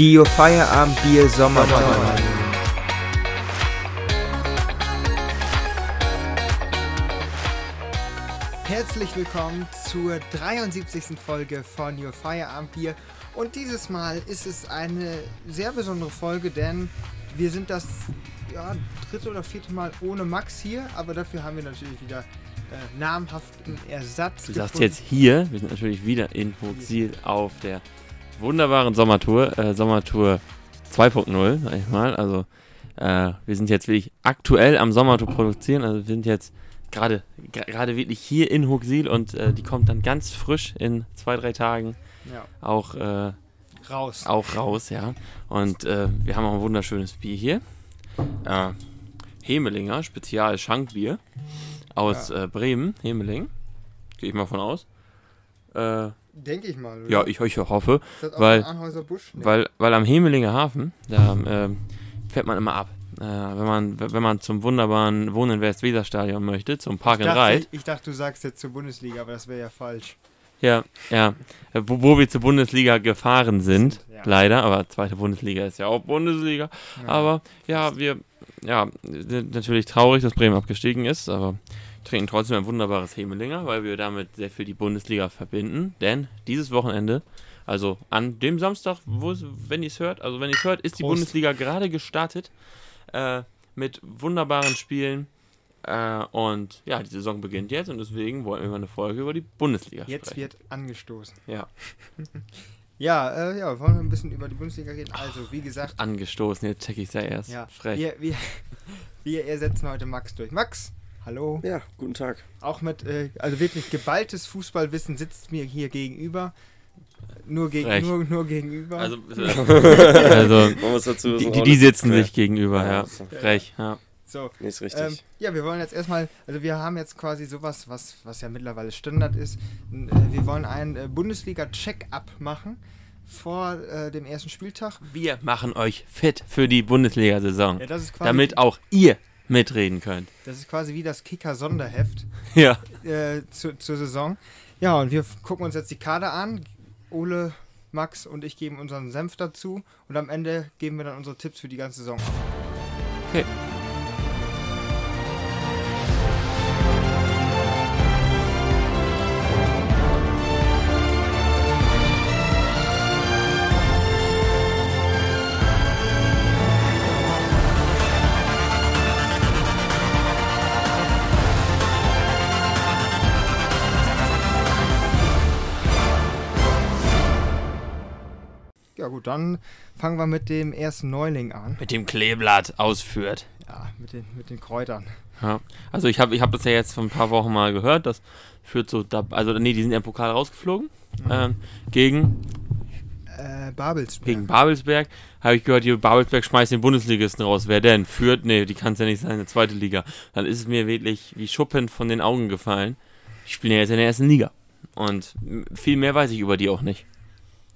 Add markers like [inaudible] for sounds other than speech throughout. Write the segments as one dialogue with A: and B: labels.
A: Dio Feierabendbier Sommerton.
B: Herzlich willkommen zur 73. Folge von Your Feierabendbier. Und dieses Mal ist es eine sehr besondere Folge, denn wir sind das ja, dritte oder vierte Mal ohne Max hier, aber dafür haben wir natürlich wieder äh, namhaften Ersatz.
C: Du sagst
B: gefunden.
C: jetzt hier, wir sind natürlich wieder in Hochziel auf der wunderbaren Sommertour, äh, Sommertour 2.0, sag ich mal. Also äh, wir sind jetzt wirklich aktuell am Sommertour produzieren, also wir sind jetzt gerade gerade wirklich hier in Hochsiel und äh, die kommt dann ganz frisch in zwei, drei Tagen
B: Ja,
C: auch, äh,
B: raus.
C: auch raus, ja. Und äh, wir haben auch ein wunderschönes Bier hier. Äh, Hemelinger, Spezial Schankbier aus äh, Bremen, Hemeling. Gehe ich mal von aus. Äh,
B: Denke ich mal. oder?
C: ja, ich, ich hoffe, weil-?
B: Nee.
C: weil, weil am Hemelinger Hafen, da ähm, fährt man immer ab. Äh, wenn, man, wenn man zum wunderbaren Wohnen in Westweserstadion möchte, zum Park
B: ich, dachte, ich dachte, du sagst jetzt zur Bundesliga, aber das wäre ja falsch.
C: Ja, ja. Äh, Wo, wo wir zur Bundesliga gefahren sind,
B: ja.
C: leider, aber zweite Bundesliga ist ja auch Bundesliga.
B: Ja.
C: Aber ja, wir, ja, sind natürlich traurig, dass Bremen abgestiegen ist, aber trinken trotzdem ein wunderbares Hemelinger, weil wir damit sehr viel die Bundesliga verbinden. Denn dieses Wochenende, also an dem Samstag, wo wenn ihr es hört, also wenn ihr es hört, ist die
B: Prost.
C: Bundesliga gerade gestartet äh, mit wunderbaren Spielen. Äh, und ja, die Saison beginnt jetzt und deswegen wollen wir mal eine Folge über die Bundesliga
B: Jetzt
C: sprechen.
B: wird angestoßen.
C: Ja, [laughs]
B: Ja, äh, ja, wollen wir ein bisschen über die Bundesliga reden? Also, wie gesagt,
C: angestoßen, jetzt check ich es ja erst.
B: ja,
C: Frech.
B: wir, wir, [laughs] wir ersetzen heute Max durch. Max, hallo.
D: Ja, guten Tag.
B: Auch mit, äh, also wirklich geballtes Fußballwissen sitzt mir hier gegenüber. Nur, gegen,
C: Frech.
B: nur, nur gegenüber.
C: Also, [laughs] also [laughs]
D: Man muss dazu
C: die,
D: sagen,
C: die, die
D: nicht
C: sitzen sich gegenüber,
D: Ja,
C: ja. Frech, ja.
B: so.
D: Nee, ist richtig.
B: Ähm, ja, wir wollen jetzt erstmal, also wir haben jetzt quasi sowas, was, was ja mittlerweile Standard ist. Äh, Wir wollen einen äh, Bundesliga-Check-up machen vor äh, dem ersten Spieltag.
C: Wir machen euch fit für die Bundesliga-Saison,
B: Ja, das ist quasi,
C: damit auch ihr mitreden könnt.
B: das ist quasi wie das Kicker-Sonderheft. [laughs]
C: Ja.
B: äh, zu, zur Saison. Ja, und wir gucken uns jetzt die Kader an. Ole, Max und ich geben unseren Senf dazu. Und am Ende geben wir dann unsere Tipps für die ganze Saison.
C: Okay.
B: Gut, dann fangen wir mit dem ersten Neuling an.
C: Mit dem Kleeblatt ausführt.
B: Ja, mit den, mit den Kräutern.
C: Ja. Also ich habe ich hab das ja jetzt vor ein paar Wochen mal gehört, das führt so, also nee, die sind ja im Pokal rausgeflogen. Ähm, gegen,
B: Äh, Babelsberg.
C: gegen Babelsberg. Habe ich gehört, die Babelsberg schmeißt den Bundesligisten raus. Wer denn? Führt? Nee, die kann es ja nicht sein, eine zweite Liga. Dann ist es mir wirklich wie Schuppen von den Augen gefallen. Die spielen ja jetzt in der ersten Liga. Und viel mehr weiß ich über die auch nicht.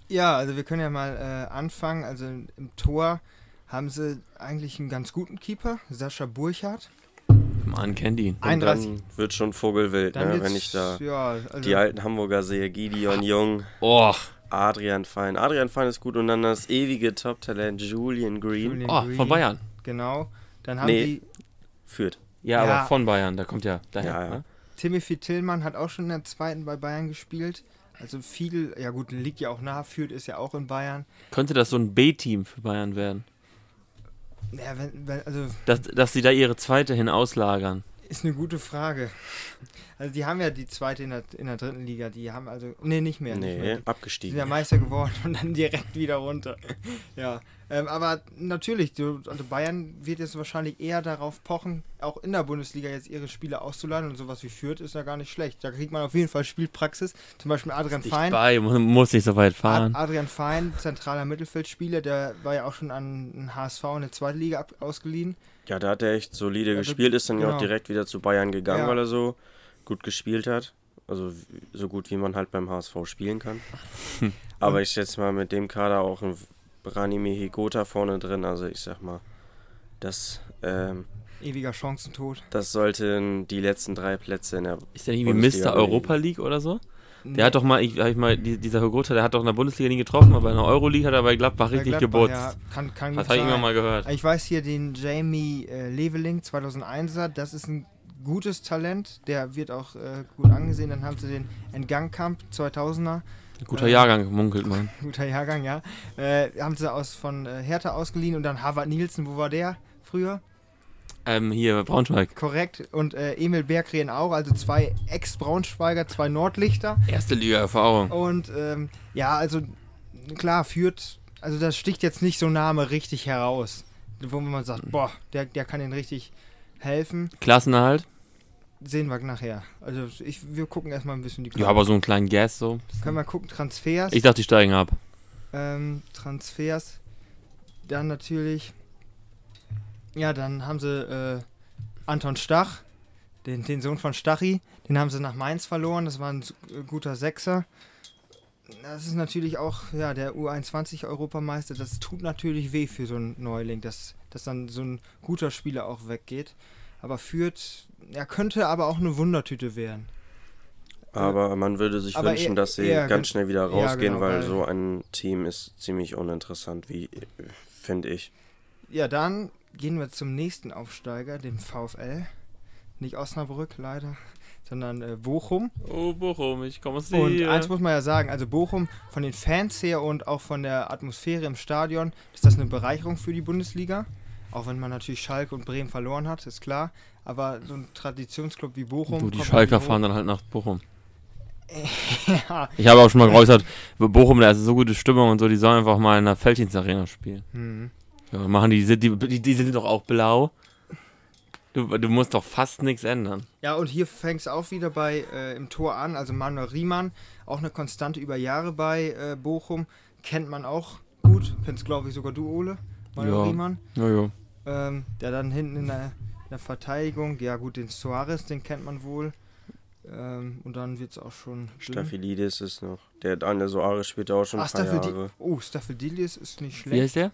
B: Ja, also wir können ja mal äh, anfangen. Also im Tor haben sie eigentlich einen ganz guten Keeper, Sascha Burchardt.
C: Man kennt ihn.
D: Und
B: 31.
D: dann wird schon Vogelwild,
B: Dann
D: ne, wenn ich da
B: ja, also,
D: die alten Hamburger sehe. Gideon Jung,
C: Oh,
D: Adrian Fein. Adrian Fein ist gut und dann das ewige Top-Talent Julian Green.
B: Julian
C: oh
B: Green,
C: von Bayern.
B: Genau. Dann haben
D: Nee.
B: die
D: Führt.
C: Ja,
B: Ja.
C: aber von Bayern, da kommt ja daher.
D: Ja, ja.
C: ne?
B: Timothy Tillmann hat auch schon in der zweiten bei Bayern gespielt. Also viel, ja gut, liegt ja auch nah, führt ist ja auch in Bayern.
C: Könnte das so ein B-Team für Bayern werden?
B: Ja, wenn, wenn, also
C: Dass, dass sie da ihre zweite hin auslagern.
B: ist eine gute Frage. Also die haben ja die zweite in der, in der dritten Liga, die haben also, nee, nicht mehr. Nicht mehr.
D: Nee,
B: Die sind
D: abgestiegen.
B: ja Meister geworden und dann direkt wieder runter. [laughs] Ja, ähm, aber natürlich, du, also Bayern wird jetzt wahrscheinlich eher darauf pochen, auch in der Bundesliga jetzt ihre Spieler auszuladen und sowas wie Fürth ist ja gar nicht schlecht. Da kriegt man auf jeden Fall Spielpraxis. Zum Beispiel Adrian
C: Ich
B: Fein.
C: bei, mu- muss nicht so weit fahren.
B: Ad Adrian Fein, zentraler Mittelfeldspieler, der war ja auch schon an den HSV in der zweiten Liga ausgeliehen.
D: Ja, da hat er echt solide
B: Ja,
D: gespielt, ist dann ja
B: genau.
D: auch direkt wieder zu Bayern gegangen,
B: Ja.
D: weil er so gut gespielt hat. Also so gut, wie man halt beim HSV spielen kann. Aber ich schätze mal mit dem Kader auch ein Branimir Higota vorne drin. Also ich sag mal, das, ähm,
B: Ewiger Chancentod.
D: das sollten die letzten drei Plätze in der
C: Ist der irgendwie
D: Bundesliga
C: Mr. Europa League oder so? Der hat doch mal, ich, ich mal die, dieser Hogota, der hat doch in der Bundesliga nie getroffen, aber in der Euroleague hat er bei Gladbach
B: Bei
C: richtig
B: Gladbach. Ja, kann, kann
C: das habe ich immer mal gehört.
B: Ich weiß hier den Jamie äh, Leveling 2001er, das ist ein gutes Talent, der wird auch äh, gut angesehen. Dann haben sie den Entgangkamp 2000er,
C: Guter
B: äh,
C: Jahrgang, munkelt man. [laughs]
B: guter Jahrgang, ja. Äh, haben sie aus von äh, Hertha ausgeliehen und dann Harvard Nielsen, wo war der früher?
C: Ähm, hier, Braunschweig.
B: Korrekt. Und äh, Emil Bergreen auch, also zwei Ex-Braunschweiger, zwei Nordlichter.
C: Erste Liga-Erfahrung.
B: Und ähm, ja, also klar, führt, also das sticht jetzt nicht so Name richtig heraus, wo man sagt, boah, der, der kann ihnen richtig helfen.
C: Klassenerhalt.
B: Sehen wir nachher. Also ich, wir gucken erstmal ein bisschen die
C: Ja, aber so einen kleinen Gas so.
B: Können wir gucken, Transfers.
C: Ich dachte, die steigen ab.
B: ähm, Transfers. Dann natürlich. Ja, dann haben sie äh, Anton Stach, den, den Sohn von Stachi. Den haben sie nach Mainz verloren. Das war ein äh, guter Sechser. Das ist natürlich auch ja, der U21-Europameister. Das tut natürlich weh für so einen Neuling, dass, dass dann so ein guter Spieler auch weggeht. Aber führt, er könnte aber auch eine Wundertüte werden.
D: Aber man würde sich
B: Aber
D: wünschen,
B: eher-
D: dass sie
B: eher gen-
D: ganz schnell wieder
B: ja,
D: rausgehen,
B: genau,
D: weil
B: weil-
D: so ein Team ist ziemlich uninteressant, wie finde ich.
B: Ja, dann gehen wir zum nächsten Aufsteiger, dem VfL. Nicht Osnabrück, leider, sondern äh, Bochum.
C: Oh, Bochum, ich komme aus
B: Und eins muss man ja sagen, also Bochum von den Fans her und auch von der Atmosphäre im Stadion ist das eine Bereicherung für die Bundesliga. Auch wenn man natürlich Schalke und Bremen verloren hat, ist klar. Aber so ein Traditionsclub wie Bochum.
C: Du, die
B: kommt
C: Schalker fahren dann halt nach Bochum. [laughs]
B: ja.
C: Ich habe auch schon mal geäußert, Bochum, da ist so gute Stimmung und so, die sollen einfach mal in der Felddienst Arena spielen.
B: Hm.
C: Ja, machen die, die, die, die sind doch auch blau. Du, du musst doch fast nichts ändern.
B: Ja, und hier fängt es auch wieder bei äh, im Tor an. Also Manuel Riemann, auch eine Konstante über Jahre bei äh, Bochum. Kennt man auch gut. Kennst, glaube ich, sogar du, Ole. Manuel
C: Ja.
B: Riemann.
C: Ja, ja.
B: Ähm, der dann hinten in der, in der Verteidigung, ja gut, den Suarez, den kennt man wohl. Ähm, und dann wird es auch schon.
D: Staphylidis ist noch. Der Daniel Soares spielt auch schon
B: Ah,
D: ein paar
B: Staphyldi
D: Jahre.
B: oh, Staphylidis ist nicht
C: Wie
B: schlecht.
C: heißt der?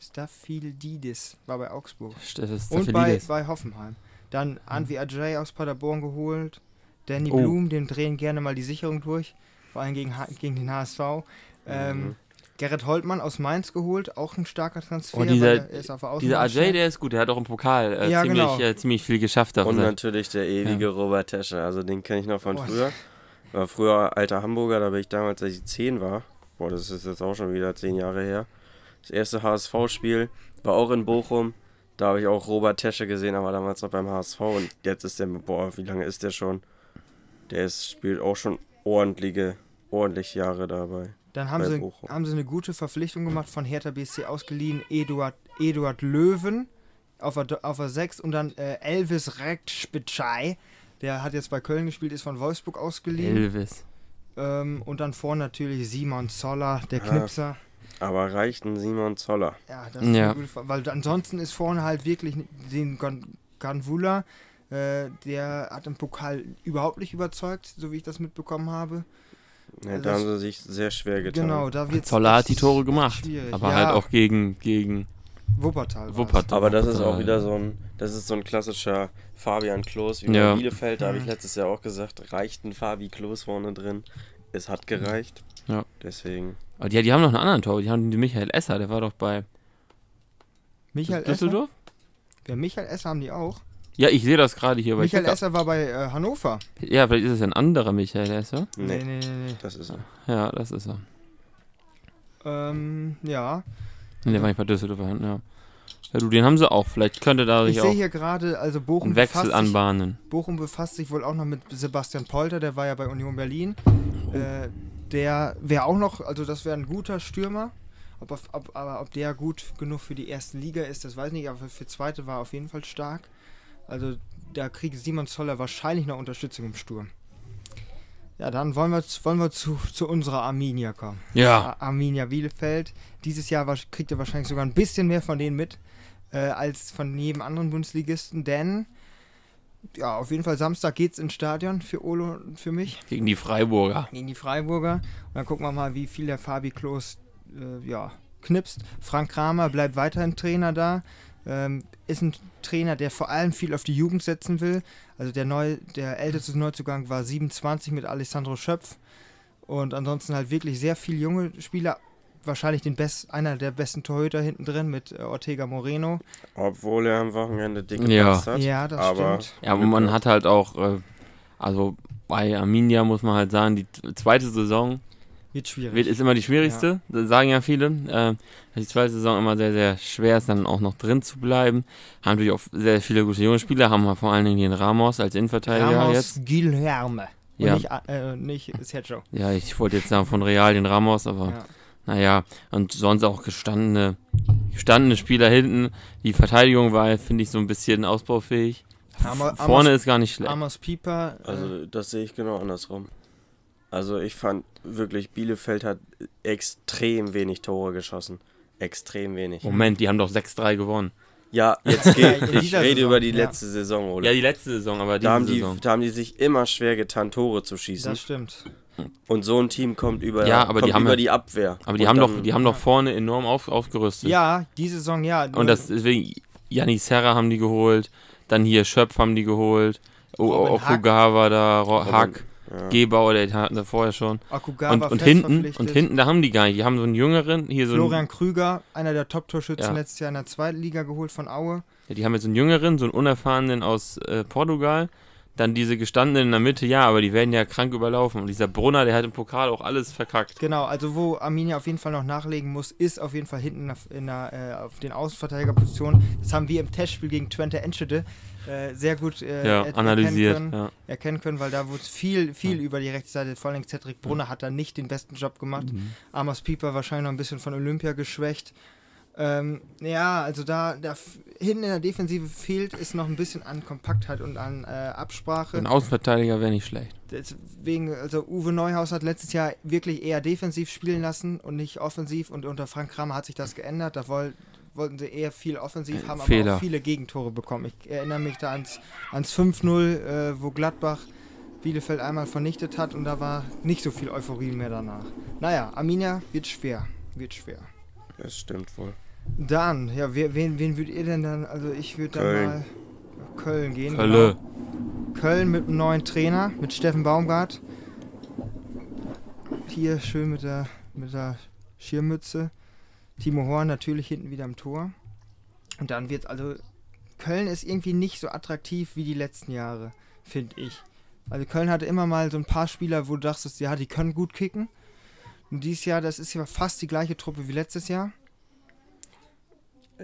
B: Staphylidis war bei Augsburg.
C: Ist
B: Und bei, bei Hoffenheim. Dann Anvi Ajay aus Paderborn geholt. Danny
C: Oh.
B: Blum, dem drehen gerne mal die Sicherung durch. Vor allem gegen, gegen den HSV. Ähm,
D: Mhm.
B: Gerrit Holtmann aus Mainz geholt, auch ein starker Transfer.
C: Oh, dieser-
B: weil er ist auf der
C: Dieser Ajay, der ist gut, der hat auch im Pokal äh,
B: Ja,
C: ziemlich,
B: genau.
C: äh, ziemlich viel geschafft.
D: Und
C: Da
D: natürlich der ewige Robert Tesche. Also den kenne ich noch von
B: Oh.
D: früher. War früher alter Hamburger, da bin ich damals, als ich 10 war. Boah, das ist jetzt auch schon wieder 10 Jahre her. Das erste HSV-Spiel war auch in Bochum. Da habe ich auch Robert Tesche gesehen, aber damals noch beim HSV. Und jetzt ist der, boah, wie lange ist der schon? Der ist, spielt auch schon ordentliche, ordentlich Jahre dabei.
B: Dann haben sie,
D: Bochum.
B: haben sie eine gute Verpflichtung gemacht von Hertha BSC ausgeliehen. Eduard, Eduard Löwen auf der, auf der 6 und dann äh, Elvis Rektspitschei. Der hat jetzt bei Köln gespielt, ist von Wolfsburg ausgeliehen.
C: Elvis.
B: Ähm, und dann vorne natürlich Simon Zoller, der
D: Ah.
B: Knipser.
D: Aber reicht ein Simon Zoller?
B: Ja, das ist
C: Ja.
B: eine gute weil ansonsten ist vorne halt wirklich den Gan- Ganvula, äh, der hat im Pokal überhaupt nicht überzeugt, so wie ich das mitbekommen habe.
D: Ja,
B: Also
D: da haben sie sich sehr schwer getan.
B: Genau, da wird
C: Zoller hat die Tore gemacht.
B: Schwierig.
C: Aber
B: ja,
C: halt auch gegen, gegen
B: Wuppertal.
C: Wuppertal.
D: Aber das ist auch wieder so ein, das ist so ein klassischer Fabian Klos wie
C: Ja.
D: Bielefeld. Da habe ich letztes Jahr auch gesagt, reicht ein Fabi Klos vorne drin. Es hat gereicht.
C: Ja.
D: Deswegen.
C: Aber die, die haben noch einen anderen Tor. Die haben den Michael Esser, der war doch bei
B: Michael Esser?
C: Düsseldorf.
B: Ja, Michael Esser haben die auch.
C: Ja, ich sehe das gerade hier. ich
B: Michael Esser war bei äh, Hannover.
C: Ja, vielleicht ist es ein anderer Michael Esser.
D: Nee,
B: nee, nee. nee.
D: das ist er.
C: Ja, das ist er.
B: Ähm, ja.
C: Nee, der war nicht bei Düsseldorf. Ja. ja, du, den haben sie auch. Vielleicht könnte da
B: Ich
C: sich
B: sehe
C: auch
B: hier gerade, also Bochum
C: ein Wechsel
B: befasst, sich,
C: anbahnen.
B: Bochum befasst sich wohl auch noch mit Sebastian Polter, der war ja bei Union Berlin.
C: Oh.
B: Äh, der wäre auch noch, also das wäre ein guter Stürmer. Ob, ob, aber ob der gut genug für die erste Liga ist, das weiß ich nicht, aber für zweite war er auf jeden Fall stark. Also da kriegt Simon Zoller wahrscheinlich noch Unterstützung im Sturm. Ja, dann wollen wir, wollen wir zu, zu unserer Arminia kommen.
C: Ja.
B: Ar- Arminia Bielefeld. Dieses Jahr kriegt ihr wahrscheinlich sogar ein bisschen mehr von denen mit äh, als von jedem anderen Bundesligisten, denn ja, auf jeden Fall Samstag geht's ins Stadion für Olo und für mich
C: Gegen die Freiburger.
B: gegen die Freiburger. Und dann gucken wir mal, wie viel der Fabi Klos äh, ja, knipst. Frank Kramer bleibt weiterhin Trainer da. Ähm, ist ein Trainer, der vor allem viel auf die Jugend setzen will. Also der neu, der älteste Neuzugang war 27 mit Alessandro Schöpf. Und ansonsten halt wirklich sehr viele junge Spieler. Wahrscheinlich den best, einer der besten Torhüter hinten drin mit äh, Ortega Moreno.
D: Obwohl er am Wochenende dick
C: Ja.
D: hat.
B: Ja, das
D: aber
B: stimmt.
C: Ja, aber man hat halt auch, äh, also bei Arminia muss man halt sagen, die zweite Saison
B: Wird schwierig.
C: wird, ist immer die schwierigste, das sagen ja viele. Äh, dass die zweite Saison immer sehr, sehr schwer ist, dann auch noch drin zu bleiben. Haben natürlich auch sehr viele gute junge Spieler, haben wir vor allen Dingen den Ramos als Innenverteidiger
B: Ramos
C: jetzt.
B: Guilherme. Und
C: Ja.
B: nicht, äh, nicht Sergio.
C: Ja, ich wollte jetzt sagen von Real den Ramos, aber
B: Ja.
C: naja, und sonst auch gestandene, gestandene Spieler hinten. Die Verteidigung war, finde ich, so ein bisschen ausbaufähig.
B: Amos-
C: Vorne
B: Amos-
C: ist gar nicht schlecht.
B: Amos Pieper. Äh,
D: Also das sehe ich genau andersrum. Also ich fand wirklich, Bielefeld hat extrem wenig Tore geschossen. Extrem wenig.
C: Moment, die haben doch 6-3 gewonnen.
D: Ja, [laughs] jetzt geht. Ich rede
B: Saison,
D: über die
B: ja.
D: letzte Saison, oder?
C: Ja, die letzte Saison, aber diese
D: da, haben die,
C: Saison.
D: da haben die sich immer schwer getan, Tore zu schießen.
B: das stimmt.
D: Und so ein Team kommt über,
C: Ja, aber die
D: kommt
C: haben
D: über die Abwehr.
C: Aber die
D: Und
C: haben
D: dann-
C: doch, die haben doch vorne enorm auf, aufgerüstet.
B: Ja, die Saison ja.
C: Und das deswegen, Janis Serra haben die geholt, dann hier Schöpf haben die geholt, Okugawa da, Ro
D: Robin-
C: Hack,
D: ja.
C: Gebauer, der hatten wir vorher schon.
B: Okugawa
C: Und, und hinten, und hinten, da haben die gar nicht. Die haben so einen jüngeren, hier so einen,
B: Florian Krüger, einer der Top-Torschützen
C: Ja.
B: letztes Jahr in der zweiten Liga geholt von Aue.
C: ja, die haben jetzt so einen jüngeren, so einen unerfahrenen aus äh, Portugal. Dann diese gestandenen in der Mitte, ja, aber die werden ja krank überlaufen. Und dieser Brunner, der hat im Pokal auch alles verkackt.
B: Genau, also wo Arminia auf jeden Fall noch nachlegen muss, ist auf jeden Fall hinten auf, der, äh, auf den Außenverteidigerpositionen. Das haben wir im Testspiel gegen Twente Enschede äh, sehr gut äh,
C: Ja,
B: er-
C: analysiert.
B: Erkennen, können,
C: Ja.
B: erkennen können, weil da wurde viel, viel über die rechte Seite. Vor allem Cedric Brunner hat da nicht den besten Job gemacht.
C: Mhm.
B: Amos Pieper wahrscheinlich noch ein bisschen von Olympia geschwächt. Ähm, ja, also da, da hinten in der Defensive fehlt es noch ein bisschen an Kompaktheit und an äh, Absprache.
C: Ein Außenverteidiger wäre nicht schlecht.
B: Deswegen, also Uwe Neuhaus hat letztes Jahr wirklich eher defensiv spielen lassen und nicht offensiv und unter Frank Kramer hat sich das geändert. Da woll, wollten sie eher viel offensiv, haben aber
C: Fehler.
B: auch viele Gegentore bekommen. Ich erinnere mich da ans, ans 5-0, äh, wo Gladbach Bielefeld einmal vernichtet hat und da war nicht so viel Euphorie mehr danach. Naja, Arminia wird schwer, wird schwer.
D: Das stimmt wohl.
B: Dann, ja, wer, wen, wen würdet ihr denn dann, also ich würde dann
D: Köln.
B: mal nach Köln gehen.
C: Hölle.
B: Genau. Köln mit einem neuen Trainer, mit Steffen Baumgart. Hier schön mit der, mit der Schirmmütze. Timo Horn natürlich hinten wieder im Tor. Und dann wird also, Köln ist irgendwie nicht so attraktiv wie die letzten Jahre, finde ich. Also Köln hatte immer mal so ein paar Spieler, wo du dachtest, ja, die können gut kicken. Und dieses Jahr, das ist ja fast die gleiche Truppe wie letztes Jahr.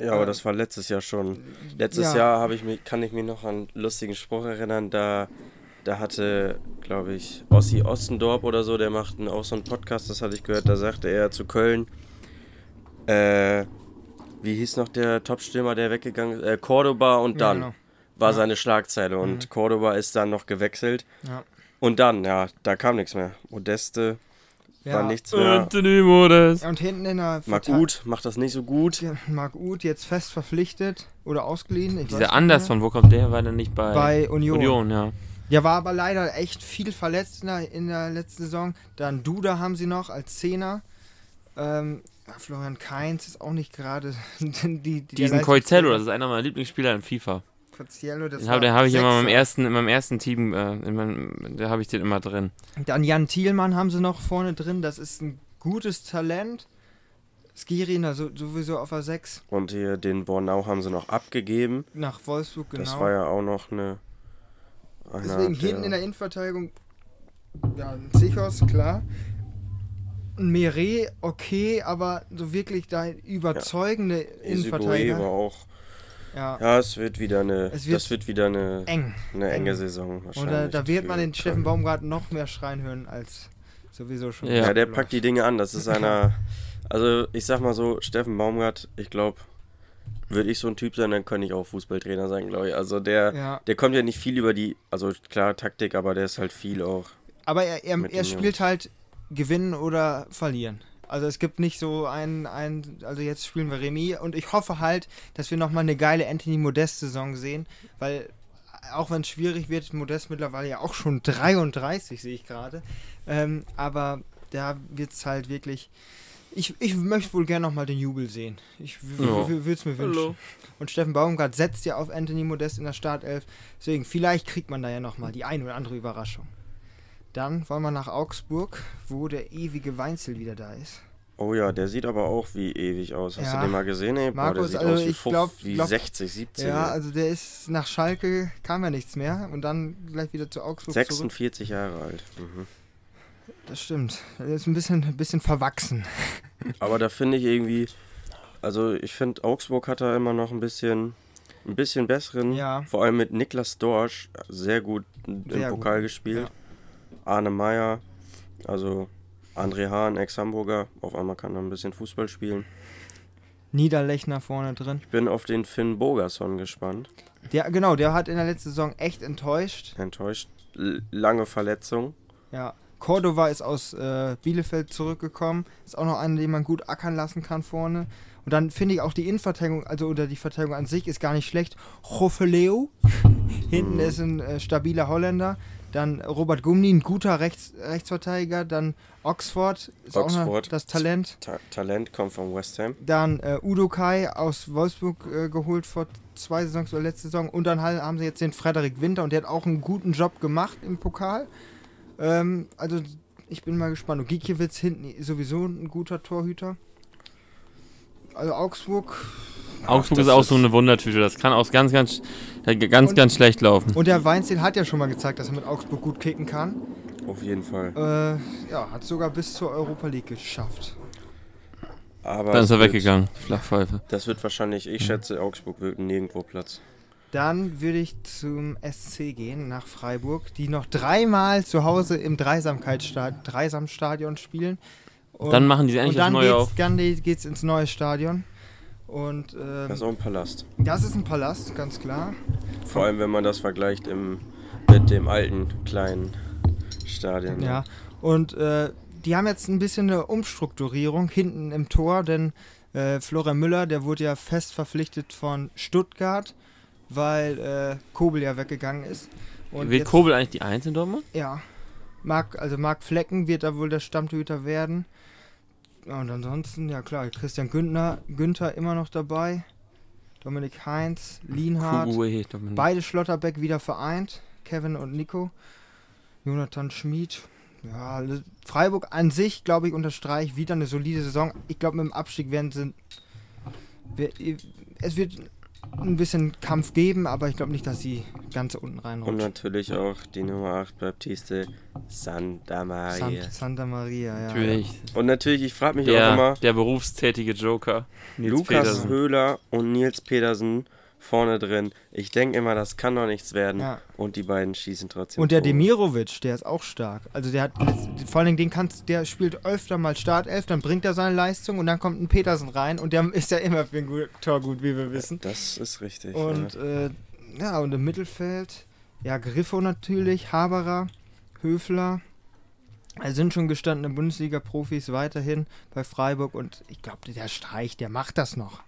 D: Ja, aber das war letztes Jahr schon. Letztes
B: Ja.
D: Jahr habe ich mich, kann ich mich noch an einen lustigen Spruch erinnern, da, da hatte, glaube ich, Ossi Ostendorp oder so, der macht einen, auch so einen Podcast, das hatte ich gehört, da sagte er zu Köln, äh, wie hieß noch der Topstürmer, der weggegangen ist? Äh, Cordoba und
B: Ja,
D: dann
B: genau.
D: war
B: Ja.
D: seine Schlagzeile und
B: Mhm.
D: Cordoba ist dann noch gewechselt
B: Ja.
D: und dann, ja, da kam nichts mehr. Modeste war
B: Ja.
D: nichts mehr.
C: Anthony Modest.
B: Und hinten in der
D: Mag
B: Verteil-
D: gut, macht das nicht so gut.
B: Ja, Marc Uth jetzt fest verpflichtet oder ausgeliehen. Ich
C: Dieser Anderson,
B: mehr.
C: wo kommt der? War der nicht bei,
B: bei Union.
C: Union, ja.
B: Ja, war aber leider echt viel verletzt in der, in der letzten Saison. Dann Duda haben sie noch als Zehner. Ähm, ja, Florian Kainz ist auch nicht gerade [laughs] die, die,
C: Diesen Koizello, das ist einer meiner Lieblingsspieler in FIFA.
B: Coizello, das
C: Den
B: war
C: habe hab ich immer in meinem, ersten, in meinem ersten Team, äh, in meinem, da habe ich den immer drin.
B: Dann Jan Thielmann haben sie noch vorne drin. Das ist ein gutes Talent. Skirin, also sowieso auf der 6
D: Und hier den Bornau haben sie noch abgegeben.
B: nach Wolfsburg, genau.
D: Das war ja auch noch eine. einer
B: Deswegen hinten in der Innenverteidigung, ja, Sichos, klar. Ein Meret, okay, aber so wirklich da überzeugende
D: Ezegoe
B: Innenverteidiger.
D: war auch.
B: Ja,
D: Ja, es wird wieder eine.
B: Es wird
D: das wird wieder eine,
B: eng.
D: eine enge
B: eng.
D: Saison wahrscheinlich.
B: da, da wird man den Steffen. Baumgart noch mehr schreien hören als sowieso schon.
C: Ja.
D: Ja, der
B: läuft.
D: packt die Dinge an. Das ist einer. Also, ich sag mal so, Steffen Baumgart, ich glaube, würde ich so ein Typ sein, dann könnte ich auch Fußballtrainer sein, glaube ich. Also, der,
B: Ja,
D: der kommt ja nicht viel über die. Also, klar, Taktik, aber der ist halt viel auch.
B: aber er, er, er spielt
D: Jungs.
B: halt gewinnen oder verlieren. Also es gibt nicht so ein, ein, also jetzt spielen wir Remis und ich hoffe halt, dass wir nochmal eine geile Anthony Modest-Saison sehen, weil auch wenn es schwierig wird, Modest mittlerweile ja auch schon 33, sehe ich gerade, ähm, aber da wird es halt wirklich, ich, ich möchte wohl gerne nochmal den Jubel sehen. Ich
C: Ja.
B: würde es mir wünschen. Und Steffen Baumgart setzt ja auf Anthony Modest in der Startelf, deswegen vielleicht kriegt man da ja nochmal die ein oder andere Überraschung. Dann wollen wir nach Augsburg, wo der ewige Weinzel wieder da ist.
D: Oh ja, der sieht aber auch wie ewig aus. Hast
B: Ja.
D: du den mal gesehen? Ey? Boah, der
B: Markus,
D: sieht
B: also
D: aus wie,
B: ich glaub-
D: wie
B: glaub-
D: 60, 70.
B: Ja, also der ist nach Schalke, kam ja nichts mehr und dann gleich wieder zu Augsburg zurück.
D: 46 Jahre alt. Mhm.
B: Das stimmt. Der ist ein bisschen, ein bisschen verwachsen. [laughs]
D: Aber da finde ich irgendwie, also ich finde Augsburg hat da immer noch ein bisschen, ein bisschen besseren,
B: Ja.
D: vor allem mit Niklas Dorsch, sehr gut im
B: Sehr gut.
D: Pokal gespielt. Arne Meyer, also André Hahn, Ex-Hamburger, auf einmal kann er ein bisschen Fußball spielen.
B: Niederlechner vorne drin.
D: Ich bin auf den Finn Bogerson gespannt.
B: Der, genau, der hat in der letzten Saison echt enttäuscht.
D: Enttäuscht, L lange Verletzung.
B: Ja. Cordova ist aus äh, Bielefeld zurückgekommen. Ist auch noch einer, den man gut ackern lassen kann vorne. Und dann finde ich auch die Innenverteidigung, also oder die Verteidigung an sich ist gar nicht schlecht. Jofeleo, [laughs] hinten
D: Mhm.
B: ist ein äh, stabiler Holländer. Dann Robert Gumni, ein guter Rechts, Rechtsverteidiger. Dann Oxford ist auch
D: Oxford.
B: das Talent.
D: Ta Talent kommt von West Ham.
B: Dann äh, Udo Kai aus Wolfsburg äh, geholt vor zwei Saisons oder letzte Saison. Und dann haben sie jetzt den Frederik Winter und der hat auch einen guten Job gemacht im Pokal. Ähm, also ich bin mal gespannt. Und Gikiewicz hinten sowieso ein guter Torhüter. Also Augsburg.
C: Augsburg
D: das
C: ist auch
D: ist-
C: so eine Wundertüte. Das kann auch ganz, ganz, äh, ganz,
B: Und-
C: ganz schlecht laufen.
B: Und der Weinzel hat ja schon mal gezeigt, dass er mit Augsburg gut kicken kann.
D: Auf jeden Fall.
B: Äh, ja, hat sogar bis zur Europa League geschafft.
D: Aber
C: Dann ist er
D: wird-
C: weggegangen, Flachpfeife.
D: Das wird wahrscheinlich, ich schätze, Augsburg wird nirgendwo Platz.
B: Dann würde ich zum SC gehen, nach Freiburg, die noch dreimal zu Hause im Dreisamkeitsstadion, Dreisamstadion spielen. Und,
C: Dann machen die endlich
B: und
C: das
B: dann
C: neue
B: geht's,
C: auf.
B: dann geht's ins neue Stadion. Und ähm,
D: Das ist auch ein Palast.
B: das ist ein Palast, ganz klar.
D: Vor allem, wenn man das vergleicht im, mit dem alten kleinen Stadion.
B: Ja. Und äh, die haben jetzt ein bisschen eine Umstrukturierung hinten im Tor, denn äh, Florian Müller, der wurde ja fest verpflichtet von Stuttgart, weil äh, Kobel ja weggegangen ist. Und
C: Wird
B: jetzt-
C: Kobel eigentlich die Eins in Dortmund?
B: Ja. Marc, also Marc Flecken wird da wohl der Stammtorhüter werden. Ja, und ansonsten, ja klar, Christian Günther, Günther immer noch dabei. Dominik Heinz, Lienhardt. Beide Schlotterbeck wieder vereint. Kevin und Nico. Jonathan Schmid. Ja, also Freiburg an sich, glaube ich, unterstreicht wieder eine solide Saison. Ich glaube, mit dem Abstieg werden sie. Es wird ein bisschen Kampf geben, aber ich glaube nicht, dass sie ganz unten
D: Und
B: reinrutschen.
D: natürlich auch die Nummer 8 Baptiste Santa Maria.
B: Sant Santa Maria, ja.
C: Natürlich.
D: Und natürlich, ich frage mich auch
C: Der,
D: immer,
C: der berufstätige Joker. Nils
D: Lukas
C: Petersen.
D: Höhler und Nils Pedersen vorne drin. Ich denke immer, das kann doch nichts werden.
B: Ja.
D: Und die beiden schießen trotzdem.
B: Und der
D: Tore.
B: Demirovic, der ist auch stark. Also der hat vor allen Dingen den kannst, der spielt öfter mal Startelf, dann bringt er seine Leistung und dann kommt ein Petersen rein und der ist ja immer für ein gut, Tor gut, wie wir wissen.
D: Das ist richtig.
B: Und
D: ja.
B: äh, ja, und im Mittelfeld, ja, Griffo natürlich, Haberer, Höfler. Also sind schon gestandene Bundesliga-Profis weiterhin bei Freiburg und ich glaube, der Streich, der macht das noch.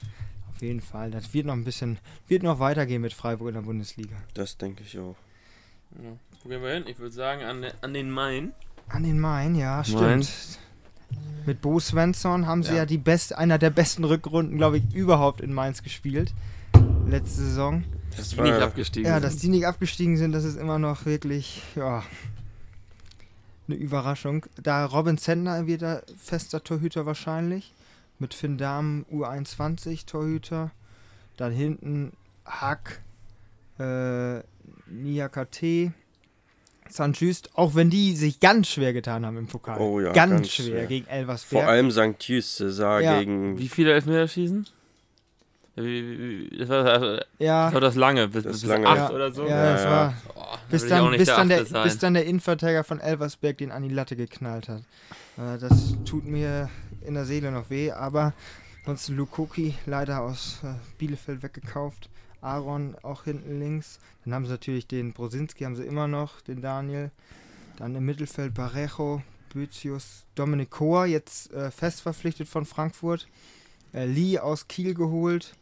B: Auf jeden Fall. Das wird noch ein bisschen, wird noch weitergehen mit Freiburg in der Bundesliga.
D: Das denke ich auch.
C: Ja. Wo gehen wir hin? Ich würde sagen, an, den- an den Main.
B: An den Main, ja, stimmt.
C: Main.
B: Mit Bo Svensson haben sie ja,
C: Ja.
B: die best, einer der besten Rückrunden, glaube ich, überhaupt in Mainz gespielt. Letzte Saison.
D: Das
C: Die nicht abgestiegen
B: Ja,
C: sind.
B: dass die nicht abgestiegen sind, das ist immer noch wirklich, ja, eine Überraschung. Da Robin Zentner wird da fester Torhüter wahrscheinlich. Mit Finn Dahmen U21 Torhüter. Dann hinten Hack, äh, Niakate, St. Just, auch wenn die sich ganz schwer getan haben im Pokal.
D: Oh ja,
B: ganz,
D: ganz
B: schwer,
D: schwer.
B: gegen Elversberg.
D: Vor allem St. Just sah
B: Ja.
D: gegen.
C: Wie viele Elfmeter schießen? Das war, das
B: ja,
C: war das lange, bis,
D: Das
C: bis
D: lange,
C: acht
B: ja.
C: oder so.
B: ja, das war.
C: Oh, da
B: Bis dann,
C: nicht
B: bis, dann der, bis dann der Innenverteidiger von Elversberg den an die Latte geknallt hat. Äh, das tut mir in der Seele noch weh, aber sonst Lukoki leider aus äh, Bielefeld weggekauft. Aaron auch hinten links. Dann haben sie natürlich den Brosinski, haben sie immer noch, den Daniel. Dann im Mittelfeld Barejo, Büzius, Dominik Kohr, jetzt äh, fest verpflichtet von Frankfurt. Äh, Lee aus Kiel geholt.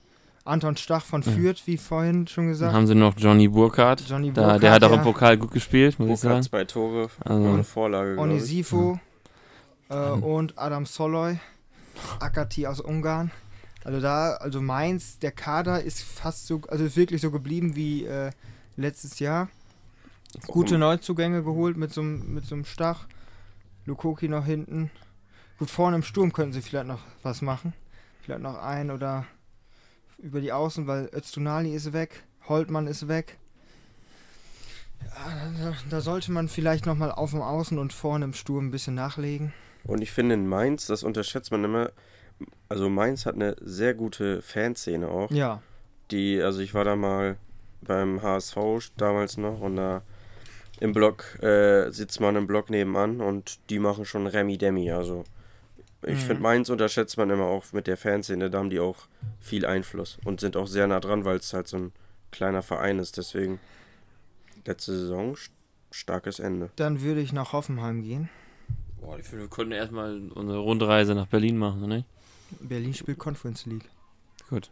B: Anton Stach von
C: Ja.
B: Fürth, wie vorhin schon
C: Dann
B: gesagt.
C: haben sie noch Johnny Burkhardt.
B: Johnny
C: Da,
B: Burkhardt,
C: der hat auch im Pokal gut gespielt, muss ich
D: Burkhardt
C: sagen.
D: zwei Tore,
C: Also-
D: eine Vorlage. ich.
B: Onisifo äh, und Adam Soloy, Akati aus Ungarn. Also da, also Mainz, der Kader ist fast so, also ist wirklich so geblieben wie äh, letztes Jahr. Gute Neuzugänge geholt mit so einem mit so einem Stach. Lukoki noch hinten. Gut, vorne im Sturm könnten sie vielleicht noch was machen. Vielleicht noch ein oder über die Außen, weil Öztunali ist weg, Holtmann ist weg. Ja, da, da sollte man vielleicht nochmal auf dem Außen und vorne im Sturm ein bisschen nachlegen.
D: Und ich finde in Mainz, das unterschätzt man immer, also Mainz hat eine sehr gute Fanszene auch.
B: Ja,
D: Die, also ich war da mal beim HSV damals noch und da im Block äh, sitzt man im Block nebenan und die machen schon Remi Demi. Also ich
B: Mhm.
D: finde Mainz unterschätzt man immer auch mit der Fanszene, da haben die auch viel Einfluss und sind auch sehr nah dran, weil es halt so ein kleiner Verein ist. Deswegen letzte Saison st- starkes Ende.
B: dann würde ich nach Hoffenheim gehen.
C: Boah, ich finde, wir können erstmal unsere Rundreise nach Berlin machen, ne?
B: Berlin spielt Conference League.
C: Gut.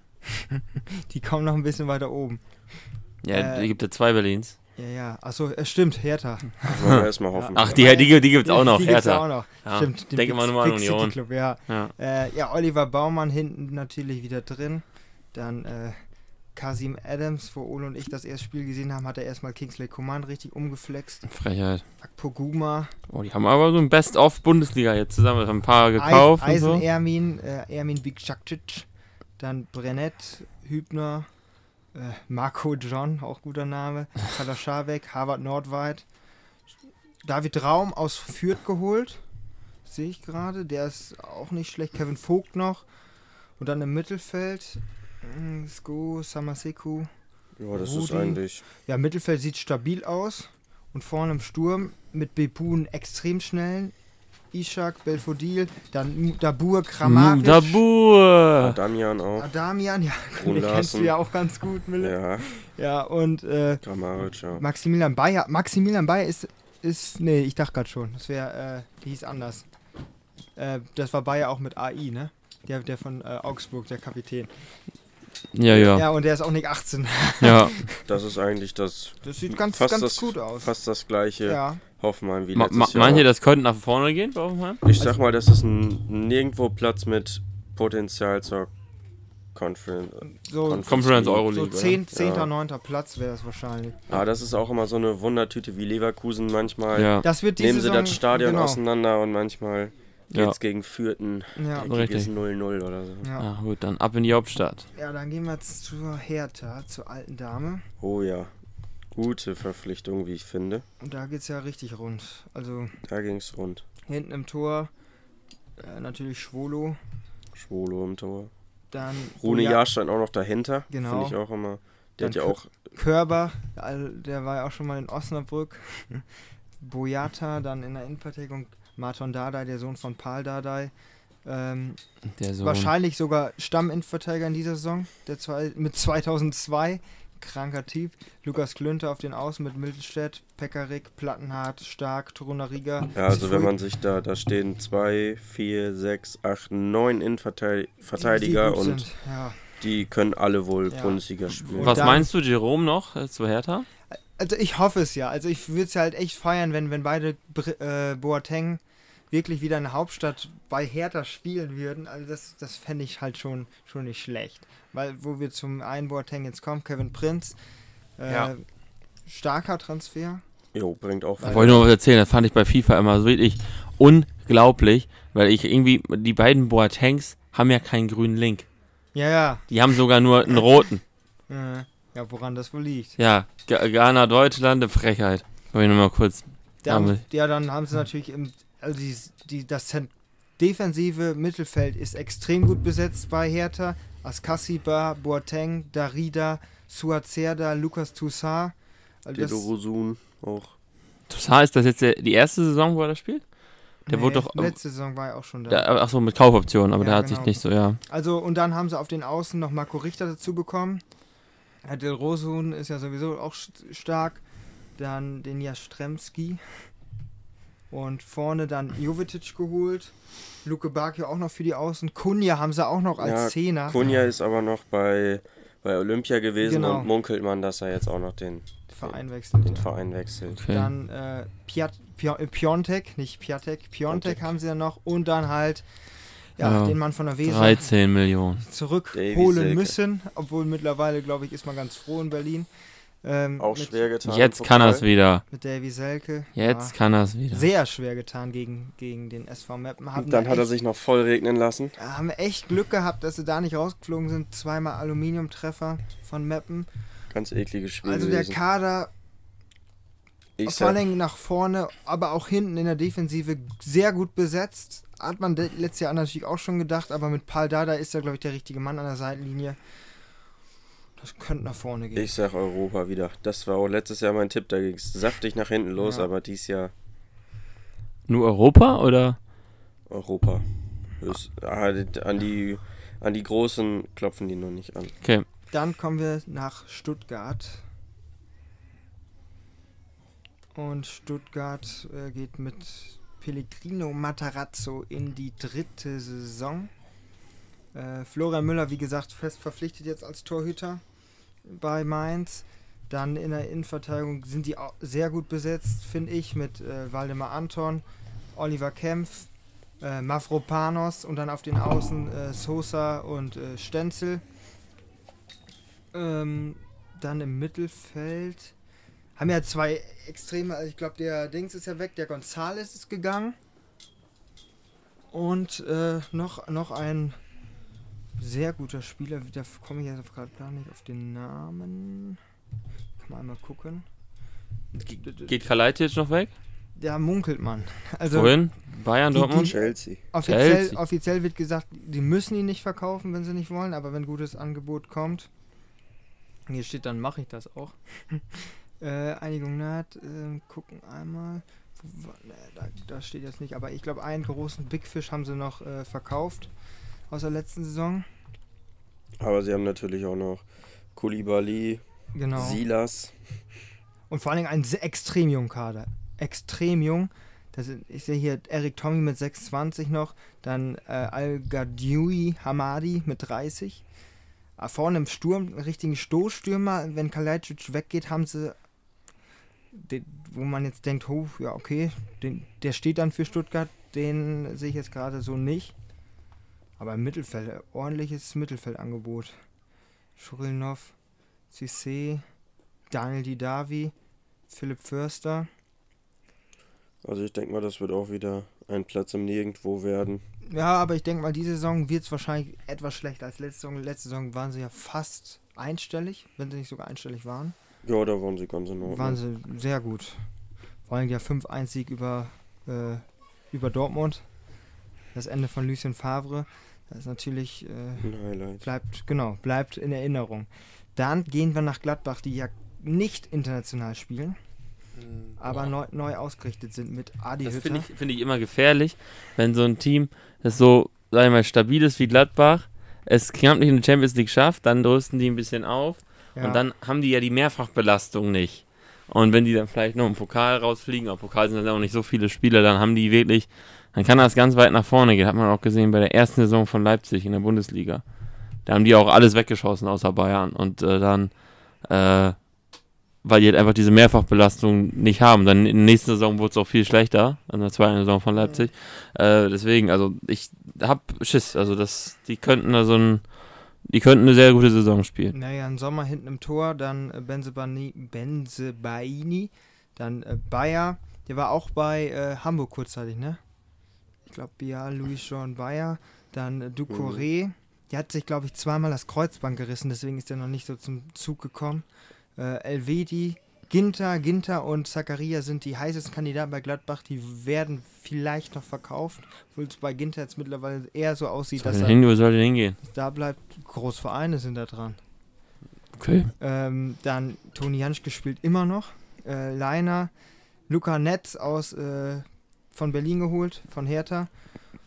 C: [laughs]
B: Die kommen noch ein bisschen weiter oben.
C: Ja,
B: Äh,
C: es gibt ja zwei Berlins.
B: Ja, ja. Achso, es stimmt, Hertha.
D: Wollen wir erstmal hoffen. [laughs]
C: Ach, die, die, die gibt es auch noch, [laughs]
B: Die gibt's
C: Hertha.
B: auch noch.
C: Ja.
B: Stimmt. den
C: Denke mal nur an Union.
B: Club, ja.
C: Ja.
B: Äh, ja, Oliver Baumann hinten natürlich wieder drin. Dann äh, Kasim Adams, wo Ole und ich das erste Spiel gesehen haben, hat er erstmal Kingsley Coman richtig umgeflext.
C: Frechheit.
B: Akpo Guma,
C: Oh, die haben aber so ein Best-of-Bundesliga jetzt zusammen. Haben ein paar gekauft und
B: Eisen
C: so.
B: Ermin, äh, Ermin Bikcakcic, dann Brennett, Hübner, äh, Marco John, auch guter Name, [laughs] Kader Scharbeck, Harvard Nordweit, David Raum aus Fürth geholt, sehe ich gerade, der ist auch nicht schlecht, Kevin Vogt noch und dann im Mittelfeld Sko, Samaseku,
D: Ja, das ist
B: Rudi.
D: eigentlich.
B: ja, Mittelfeld sieht stabil aus. Und vorne im Sturm mit Bebun extrem schnellen. Ishak, Belfodil, dann Dabur, Kramaric.
C: Dabur!
D: Damian auch.
B: Adamian, ja,
D: Brun [laughs]
B: den kennst du ja auch ganz gut, Mille.
D: Ja,
B: Ja, und äh,
D: Kramaric, ja.
B: Maximilian Bayer. Maximilian Bayer ist, ist nee, ich dachte gerade schon, das wäre, äh, die hieß anders. Äh, das war Bayer auch mit AI, ne? Der, der von äh, Augsburg, der Kapitän.
C: Ja, ja.
B: Ja, und der ist auch nicht 18. [laughs]
C: ja.
D: Das ist eigentlich das
B: Das sieht ganz,
D: fast
B: ganz
D: das,
B: gut aus.
D: Fast das gleiche
B: Ja,
D: Hoffenheim wie
C: Ma
D: letztes
C: ma
D: Jahr.
C: meint ihr, das könnte nach vorne gehen bei Hoffenheim?
D: Ich sag mal, das ist ein nirgendwo Platz mit Potenzial zur Conference.
B: so,
C: Conference
D: League.
C: Euroleague.
B: so 10, 10.
D: Ja.
B: 9. Platz wäre es wahrscheinlich.
D: Ah, das ist auch immer so eine Wundertüte wie Leverkusen. Manchmal
C: Ja.
B: Das wird diese
D: nehmen sie
B: Saison,
D: das Stadion
B: genau.
D: auseinander und manchmal
C: Ja.
D: geht's gegen Fürthen
B: Ja.
C: Richtig.
D: 0-0 oder so.
B: Ja.
C: Ah, gut, dann ab in die Hauptstadt.
B: ja, dann gehen wir jetzt zur Hertha, zur alten Dame.
D: Oh ja. Gute Verpflichtung, wie ich finde.
B: Und da geht's ja richtig rund. Also
D: Da ging's rund.
B: hinten im Tor äh, natürlich Schwolo,
D: Schwolo im Tor.
B: dann
D: Rune
B: Boja-
D: Jahrstein auch noch dahinter.
B: Genau.
D: Finde ich auch immer. Der
B: Dann
D: hat ja auch
B: Körber, der war ja auch schon mal in Osnabrück. [laughs] Boyata, dann in der Innenverteidigung Marton Dardai, der Sohn von Paul Dardai. Ähm,
C: Der Sohn.
B: Wahrscheinlich sogar Stamminnenverteidiger in dieser Saison, der zwei, mit 2002. Kranker Typ. Lukas Klünter auf den Außen mit Mittelstädt, Pekarik, Plattenhardt, Stark, Torunariga.
D: Ja, also wenn man sich da, da stehen zwei, vier, sechs, acht, neun Innenverteidiger und
B: Ja.
D: die können alle wohl
B: Ja.
D: Bundesliga spielen.
C: Was
B: dann-
C: meinst du, Jerome noch äh, zu Hertha?
B: Also ich hoffe es ja. Also ich würde es halt echt feiern, wenn, wenn beide Br äh, Boateng wirklich wieder in der Hauptstadt bei Hertha spielen würden. Also das, das fände ich halt schon, schon nicht schlecht. Weil wo wir zum einen Boateng jetzt kommen, Kevin Prinz, äh,
C: Ja.
B: starker Transfer.
D: Jo, bringt auch
C: Da wollte ich noch was erzählen, das fand ich bei FIFA immer so wirklich unglaublich, weil ich irgendwie, die beiden Boatengs haben ja keinen grünen Link.
B: Ja, ja.
C: Die haben sogar nur einen roten.
B: Äh, ja, woran das wohl liegt.
C: Ja, Ghana, Deutschland, eine Frechheit. Wollte ich nochmal kurz.
B: Dann, ja, dann haben sie natürlich im, also die, die, das defensive Mittelfeld ist extrem gut besetzt bei Hertha. Askasiba, Boateng, Darida, Suazerda, Lukas Toussaint. Also das-
D: Rosun auch.
C: Toussaint, ist das jetzt der, die erste Saison, wo er das spielt? Der wurde doch-
B: Letzte Saison war er auch schon da.
C: Der, achso, mit Kaufoptionen, aber
B: Ja,
C: der hat
B: genau.
C: sich nicht so, ja.
B: Also, und dann haben sie auf den Außen noch Marco Richter dazu bekommen. Herr Del Rosun ist ja sowieso auch st- stark. Dann den Jastremski. Und vorne dann Jovetic geholt. Luke Bakio auch noch für die Außen. Kunja haben sie auch noch als
D: Ja,
B: Zehner.
D: Kunja ist aber noch bei, bei Olympia gewesen
B: Genau.
D: und munkelt man, dass er jetzt auch noch den,
B: Verein wechselt.
D: den Verein wechselt.
C: Okay.
B: Dann äh, Piat, Pio, äh, Piontek, nicht Piatek, Piontek
D: Piontek.
B: haben sie ja noch. Und dann halt ja,
C: Ja,
B: den Mann von der Weser
C: 13 Millionen.
B: zurückholen müssen. Obwohl mittlerweile, glaube ich, ist man ganz froh in Berlin. Ähm,
D: Auch
B: mit,
D: schwer getan.
C: Jetzt kann er es wieder.
B: Mit Davy Selke.
C: Jetzt
B: Ja,
C: kann er es wieder.
B: sehr schwer getan gegen, gegen den SV Meppen. Haben
D: Und dann
B: da
D: hat er
B: echt-
D: sich noch voll regnen lassen.
B: haben echt Glück gehabt, dass sie da nicht rausgeflogen sind. Zweimal Aluminiumtreffer von Meppen.
D: Ganz ekliges Spiel
B: Also der. Kader
D: ich
B: vor Dingen nach vorne, aber auch hinten in der Defensive sehr gut besetzt. Hat man letztes Jahr natürlich auch schon gedacht, aber mit Paul Dada ist er, glaube ich, der richtige Mann an der Seitenlinie. Das könnte nach vorne gehen.
D: ich sag Europa wieder. Das war auch letztes Jahr mein Tipp. Da ging es saftig nach hinten los,
B: Ja.
D: aber dies Jahr
C: Nur Europa oder?
D: Europa. Höchst- ah, an, die, an die Großen klopfen die noch nicht an.
C: Okay.
B: Dann kommen wir nach Stuttgart. Und Stuttgart äh, geht mit Pellegrino Matarazzo in die dritte Saison. Äh, Florian Müller, wie gesagt, fest verpflichtet jetzt als Torhüter bei Mainz. Dann in der Innenverteidigung sind die auch sehr gut besetzt, finde ich, mit äh, Waldemar Anton, Oliver Kempf, äh, Mavropanos und dann auf den Außen äh, Sosa und äh, Stenzel. Ähm, dann im Mittelfeld haben ja zwei Extreme, also ich glaube, der Dings ist ja weg, der Gonzales ist gegangen. Und äh, noch, noch ein sehr guter Spieler, da komme ich jetzt gerade gar nicht auf den Namen. Kann man einmal gucken.
C: Geht Kalajdzic noch weg?
B: Da munkelt man. Also
C: Wohin? Bayern,
B: die-
C: Dortmund?
D: Chelsea.
B: offiziell,
C: Chelsea.
B: offiziell wird gesagt, die müssen ihn nicht verkaufen, wenn sie nicht wollen, aber wenn gutes Angebot kommt, hier steht, dann mache ich das auch. Äh, Einigung naht, ähm, gucken einmal. Wo ne, da, da steht jetzt nicht, aber ich glaube, einen großen Big Fish haben sie noch äh, verkauft aus der letzten Saison.
D: Aber sie haben natürlich auch noch Kulibali,
B: Genau.
D: Silas.
B: Und vor allen Dingen einen extrem jungen Kader. Extrem jung. Das ich sehe hier Eric Tommy mit 26 noch, dann äh, Al-Gadioui Hamadi mit 30. Ah, Vorne im Sturm, einen richtigen Stoßstürmer. Wenn Kalajdzic weggeht, haben sie, den, wo man jetzt denkt, oh, ja, okay, den, der steht dann für Stuttgart, den sehe ich jetzt gerade so nicht. Aber im Mittelfeld, äh, ordentliches Mittelfeldangebot. Schurilnov, Cissé, Daniel Didavi, Philipp Förster.
D: Also ich denke mal, das wird auch wieder ein Platz im Nirgendwo werden.
B: Ja, aber ich denke mal, diese Saison wird es wahrscheinlich etwas schlechter als letzte Saison. Letzte Saison waren sie ja fast einstellig, wenn sie nicht sogar einstellig waren.
D: Ja, da waren sie ganz in Ordnung.
B: Waren sie sehr gut. Vor allem der 5-1-Sieg über, äh, über Dortmund. Das Ende von Lucien Favre. Das ist natürlich, äh,
D: Ein Highlight.
B: bleibt, genau, bleibt in Erinnerung. Dann gehen wir nach Gladbach, die ja nicht international spielen, aber neu, neu ausgerichtet sind mit Adi
C: Das finde ich, find ich immer gefährlich, wenn so ein Team, das so, sag ich mal, stabil ist wie Gladbach, es knapp nicht in die Champions League schafft, dann rüsten die ein bisschen auf
B: Ja.
C: und dann haben die ja die Mehrfachbelastung nicht. Und wenn die dann vielleicht noch im Pokal rausfliegen, aber Pokal sind dann auch nicht so viele Spiele, dann haben die wirklich, dann kann das ganz weit nach vorne gehen. Hat man auch gesehen bei der ersten Saison von Leipzig in der Bundesliga. Da haben die auch alles weggeschossen außer Bayern. Und äh, dann, äh, weil die halt einfach diese Mehrfachbelastung nicht haben. Dann in der nächsten Saison wurde es auch viel schlechter, in der zweiten Saison von Leipzig. Äh, deswegen, also ich hab Schiss. Also das, die könnten da so ein, die könnten eine sehr gute Saison spielen.
B: Naja, im Sommer hinten im Tor, dann äh, Benzebani, Benzebaini, dann äh, Bayer, der war auch bei äh, Hamburg kurzzeitig, ne? Ich glaube, ja, Louis Jean Bayer, dann äh, Ducouré, der hat sich, glaube ich, zweimal das Kreuzband gerissen, deswegen ist er noch nicht so zum Zug gekommen. Äh, Elvedi, Ginter, Ginter und Zakaria sind die heißesten Kandidaten bei Gladbach, die werden vielleicht noch verkauft, obwohl es bei Ginter jetzt mittlerweile eher so aussieht, dass er
C: Hin, wo soll der hingehen?
B: da bleibt. Großvereine sind da dran.
C: Okay.
B: Ähm, dann Toni Janschke spielt immer noch. Äh, Leiner, Luca Netz aus äh, von Berlin geholt, von Hertha.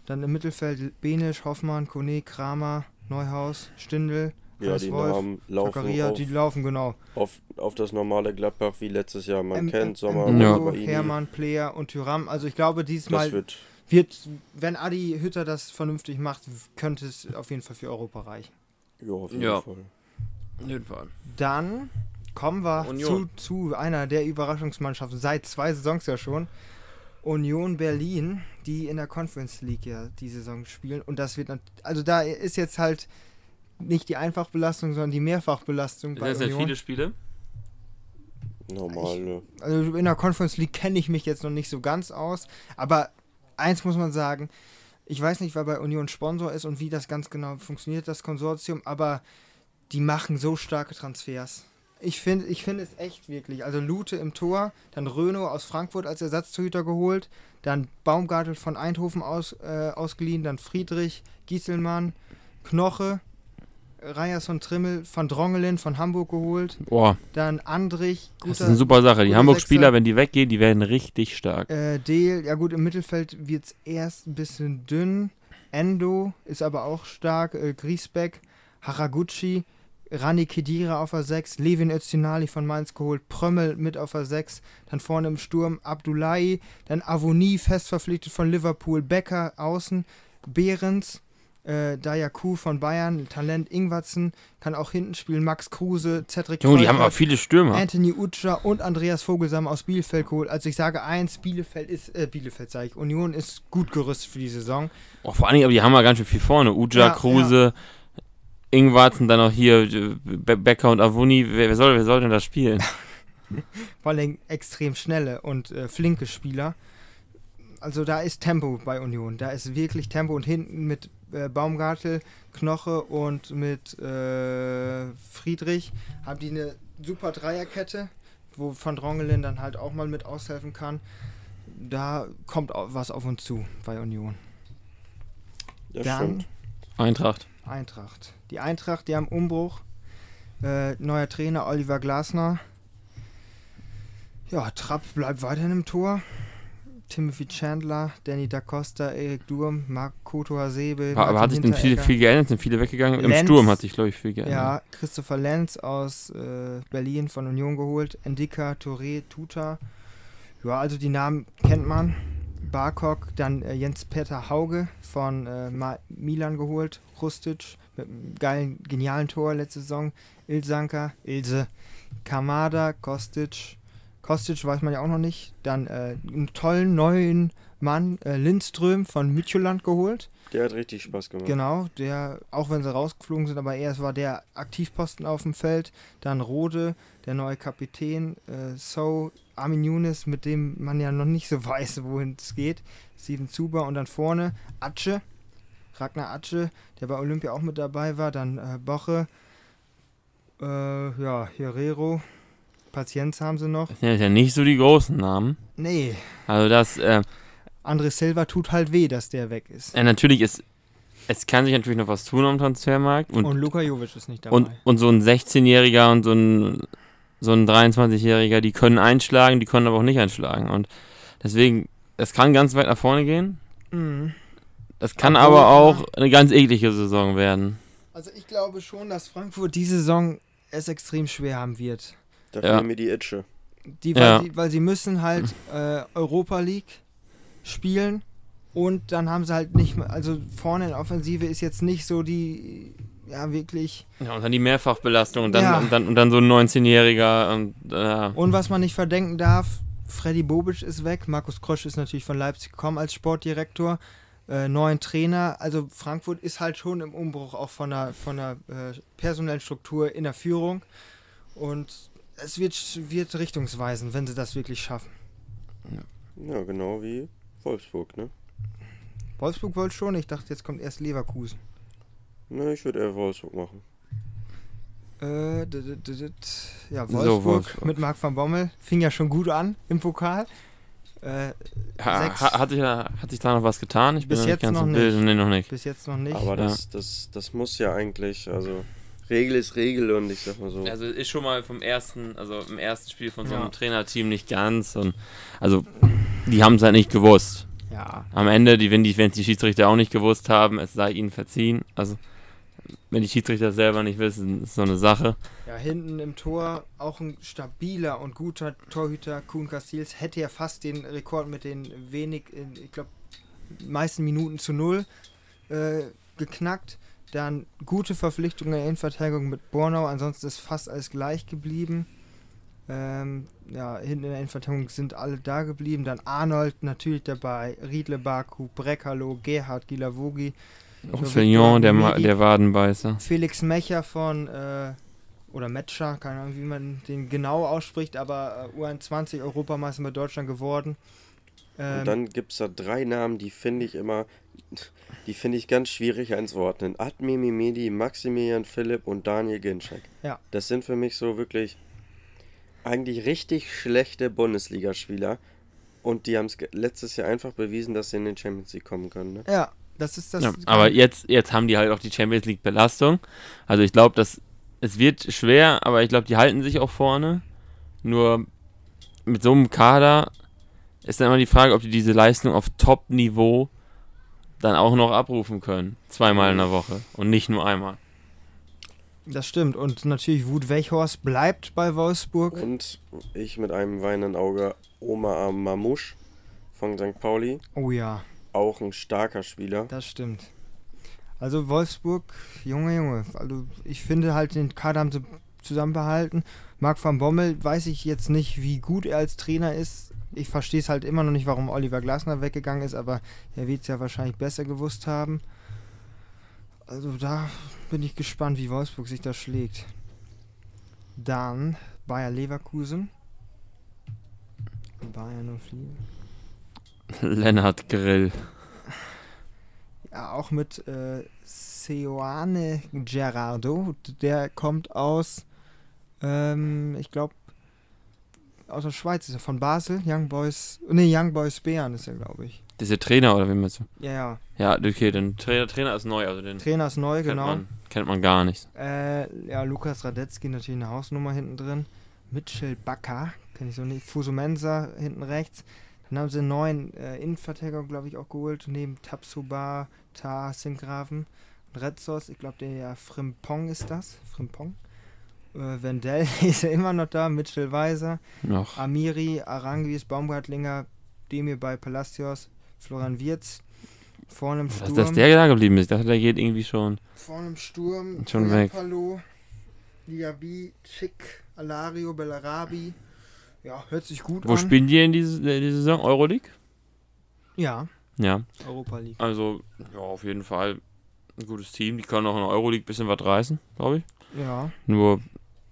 B: Dann im Mittelfeld Benisch, Hoffmann, Kone, Kramer, Neuhaus, Stindl,
D: Ja, die
B: Wolf,
D: Namen laufen
B: Zakaria,
D: auf,
B: die laufen genau.
D: auf, auf das normale Gladbach wie letztes Jahr. Man
B: Ähm,
D: kennt Sommer,
B: ähm,
C: Ja.
B: Hermann, Player und Tyram. Also ich glaube, diesmal
D: wird,
B: wird, wenn Adi Hütter das vernünftig macht, könnte es auf jeden Fall für Europa reichen.
D: ja, auf jeden
C: Ja.
D: Fall.
B: Dann kommen wir zu,
C: Union.
B: zu einer der Überraschungsmannschaften seit zwei Saisons ja schon. Union Berlin, die in der Conference League ja die Saison spielen. Und das wird, also da ist jetzt halt nicht die Einfachbelastung, sondern die Mehrfachbelastung
C: Sind
B: bei
C: das
B: Union.
C: viele Spiele?
D: Normale.
B: Also in der Conference League kenne ich mich jetzt noch nicht so ganz aus, aber eins muss man sagen, ich weiß nicht, wer bei Union Sponsor ist und wie das ganz genau funktioniert, das Konsortium, aber die machen so starke Transfers. Ich finde ich find es echt wirklich. Also Lute im Tor, dann Röno aus Frankfurt als Ersatztorhüter geholt, dann Baumgartel von Eindhoven aus, äh, ausgeliehen, dann Friedrich, Gieselmann, Knoche, Ryerson Trimmel von Drongelen von Hamburg geholt,
C: Boah,
B: dann Andrich,
C: das ist eine super Sache. Die
B: guter
C: Hamburg-Spieler, wenn die weggehen, die werden richtig stark.
B: Äh, Deel, ja gut, im Mittelfeld wird es erst ein bisschen dünn. Endo ist aber auch stark. Äh, Griesbeck, Haraguchi, Rani Kedira auf der 6, Levin Öztunali von Mainz geholt, Prömmel mit auf der 6, dann vorne im Sturm Abdullahi, dann Avoni fest verpflichtet von Liverpool, Becker außen, Behrens, äh, Dayaku von Bayern, Talent Ingwatzen, kann auch hinten spielen, Max Kruse, Cedric
C: Junge, die haben aber viele Stürmer.
B: Anthony Utscha und Andreas Vogelsam aus Bielefeld geholt. Also ich sage eins, Bielefeld ist, äh, Bielefeld sage ich, Union ist gut gerüstet für die Saison.
C: Oh, vor allen Dingen, aber die haben ja ganz schön viel vorne. Uja,
B: Ja,
C: Kruse, Ingwarzen, dann noch hier äh, Be Becker und Avuni. Wer, wer, soll, wer soll denn das spielen? [laughs] [laughs]
B: Vor allem extrem schnelle und äh, flinke Spieler. Also da ist Tempo bei Union. Da ist wirklich Tempo und hinten mit äh, Baumgartel, Knoche und mit äh, Friedrich haben die eine super Dreierkette, wo Van Drongelen dann halt auch mal mit aushelfen kann. Da kommt au- was auf uns zu bei Union.
D: Ja,
B: dann
D: stimmt.
C: Eintracht.
B: Eintracht. Die Eintracht, die haben Umbruch. Äh, neuer Trainer Oliver Glasner. Ja, Trapp bleibt weiterhin im Tor. Timothy Chandler, Danny Da Costa, Erik Durm, Marc Koto Hasebe.
C: Aber, aber hat sich denn viel, viel geändert? Sind viele weggegangen? Im
B: Lenz.
C: Sturm hat sich, glaube ich, viel geändert.
B: Ja, Christopher Lenz aus äh, Berlin von Union geholt. Endika, Touré, Tuta. Ja, also die Namen kennt man. Barkok, dann äh, Jens-Peter Hauge von äh, Milan geholt. Rustic mit einem geilen, genialen Tor letzte Saison. Ilsanka, Ilse, Kamada, Kostic. Kostic weiß man ja auch noch nicht. Dann äh, einen tollen neuen Mann, äh, Lindström von Midtjylland geholt.
D: Der hat richtig Spaß gemacht.
B: Genau, der, auch wenn sie rausgeflogen sind, aber er war der Aktivposten auf dem Feld. Dann Rode, der neue Kapitän, äh, So, Armin Younes, mit dem man ja noch nicht so [laughs] weiß, wohin es geht. Steven Zuber und dann vorne Atsche, Ragnar Atsche, der bei Olympia auch mit dabei war. Dann äh, Boche, äh, ja, Herrero, Patienz haben sie noch.
C: Das sind ja nicht so die großen Namen.
B: Nee,
C: Also das, äh,
B: André Silva tut halt weh, dass der weg ist.
C: äh, natürlich ist, es kann sich natürlich noch was tun am Transfermarkt. Und,
B: Und Luka Jovic ist nicht dabei.
C: und, und so ein 16-Jähriger und so ein, so ein 23-Jähriger, die können einschlagen, die können aber auch nicht einschlagen. Und deswegen, es kann ganz weit nach vorne gehen.
B: Mhm.
C: Es kann
B: Obwohl,
C: aber auch eine ganz eklige Saison werden.
B: Also ich glaube schon, dass Frankfurt diese Saison es extrem schwer haben wird.
D: Da
C: Ja.
D: fehlen mir die Itsche.
B: Die, weil,
C: Ja.
B: sie, weil sie müssen halt äh, Europa League spielen und dann haben sie halt nicht mehr, also vorne in der Offensive ist jetzt nicht so die, ja wirklich.
C: Ja, und dann die Mehrfachbelastung und dann,
B: Ja.
C: und dann, und dann so ein 19-Jähriger und äh,
B: Und was man nicht verdenken darf, Freddy Bobic ist weg, Markus Krosch ist natürlich von Leipzig gekommen als Sportdirektor, äh, neuen Trainer, also Frankfurt ist halt schon im Umbruch auch von der, von der äh, personellen Struktur in der Führung und es wird, wird richtungsweisend, wenn sie das wirklich schaffen.
D: Ja, genau wie Wolfsburg, ne?
B: Wolfsburg wollte schon, ich dachte, jetzt kommt erst Leverkusen.
D: Ne, ich würde eher Wolfsburg machen.
B: Äh, d- d- d- d- ja,
C: So,
B: Wolfsburg,
C: Wolfsburg.
B: mit Marc van Bommel fing ja schon gut an im Pokal. Äh,
C: ha,
B: Sechs.
C: ha, hat, sich da, hat sich da noch was getan? Ich bin
B: Bis
C: noch nicht
B: jetzt
C: ganz
B: noch
C: im Bild.
B: nicht.
C: Nee, noch nicht.
B: bis jetzt noch nicht.
D: Aber
C: Ja.
D: das, das, das muss ja eigentlich, also Regel ist Regel und ich sag mal so.
C: Also ist schon mal vom ersten, also im ersten Spiel von so einem
B: Ja.
C: Trainerteam nicht ganz und also die haben es halt nicht gewusst.
B: ja,
C: Am Ende, die, wenn die, wenn die Schiedsrichter auch nicht gewusst haben, es sei ihnen verziehen. Also wenn die Schiedsrichter selber nicht wissen, ist so eine Sache.
B: ja, hinten im Tor auch ein stabiler und guter Torhüter Kuhn Castils hätte ja fast den Rekord mit den wenig, in, ich glaube, meisten Minuten zu null äh, geknackt. Dann gute Verpflichtungen in der Innenverteidigung mit Bornau, ansonsten ist fast alles gleich geblieben. Ähm, ja, hinten in der Innenverteidigung sind alle da geblieben. Dann Arnold natürlich dabei, Riedle Baku, Brekalo, Gerhard Gilavogi,
C: Auch Fillon, der, Ma- der Wadenbeißer.
B: Felix Mecher von äh, oder Metscher, keine Ahnung, wie man den genau ausspricht, aber äh, U21 Europameister mit Deutschland geworden. Ähm,
D: Und dann gibt es da drei Namen, die finde ich immer, die finde ich ganz schwierig einzuordnen. Admi Mimedi, Maximilian Philipp und Daniel Ginczek.
B: Ja.
D: Das sind für mich so wirklich eigentlich richtig schlechte Bundesligaspieler. Und die haben es letztes Jahr einfach bewiesen, dass sie in den Champions League kommen können. Ne?
B: ja, das ist das.
C: Ja, aber jetzt, jetzt haben die halt auch die Champions League Belastung. Also ich glaube, dass es wird schwer, aber ich glaube, die halten sich auch vorne. Nur mit so einem Kader ist dann immer die Frage, ob die diese Leistung auf Top-Niveau dann auch noch abrufen können. Zweimal in der Woche und nicht nur einmal.
B: Das stimmt. Und natürlich Wut Weghorst bleibt bei Wolfsburg.
D: Und ich mit einem weinenden Auge Omar Mamouche von St. Pauli.
B: Oh ja,
D: Auch ein starker Spieler.
B: das stimmt. Also Wolfsburg, Junge, Junge. Also ich finde halt, den Kader haben sie zusammenbehalten. Marc van Bommel weiß ich jetzt nicht, wie gut er als Trainer ist. Ich verstehe es halt immer noch nicht, warum Oliver Glasner weggegangen ist, aber er wird es ja wahrscheinlich besser gewusst haben. Also da bin ich gespannt, wie Wolfsburg sich da schlägt. Dann Bayer Leverkusen. Bayern 04. [laughs]
C: Lennart Grill.
B: Ja, auch mit äh, Seoane Gerardo. Der kommt aus, ähm, ich glaube, aus der Schweiz ist er, von Basel. Young Boys, nee, Young Boys Bären ist er, glaube ich.
C: Diese Trainer oder wie meinst du?
B: Ja, ja.
C: Ja, okay, den Trainer, Trainer ist neu, also den
B: Trainer ist neu,
C: kennt,
B: genau.
C: man, kennt man gar nicht.
B: Äh, ja, Lukas Radetzky natürlich eine Hausnummer hinten drin. Mitchell Bakker, kenne ich so nicht. Fusumensa hinten rechts. Dann haben sie einen neuen äh, Innenverteidiger, glaube ich, auch geholt. Neben Tapsuba, Ta, Sinkgraven und Retzos. Ich glaube, der Frimpong ist das. Frimpong. Äh, Wendell [laughs] ist ja immer noch da. Mitchell Weiser.
C: Noch.
B: Amiri, Arangis, Baumgartlinger, Demir bei Palacios, Florian Wirz. Vorne im
C: Dass,
B: Sturm.
C: dass der da geblieben ist, ich dachte, der geht irgendwie schon.
B: Vorne im Sturm.
C: Schon weg.
B: Palo, Diaby, Chick, Alario, Bellarabi. Ja, hört sich gut
C: Wo
B: an.
C: spielen die in diese, äh, diese Saison? Euroleague?
B: Ja,
C: Ja.
B: Europa League.
C: Also, ja, auf jeden Fall ein gutes Team. Die können auch in der Euroleague ein bisschen was reißen, glaube ich.
B: Ja.
C: Nur,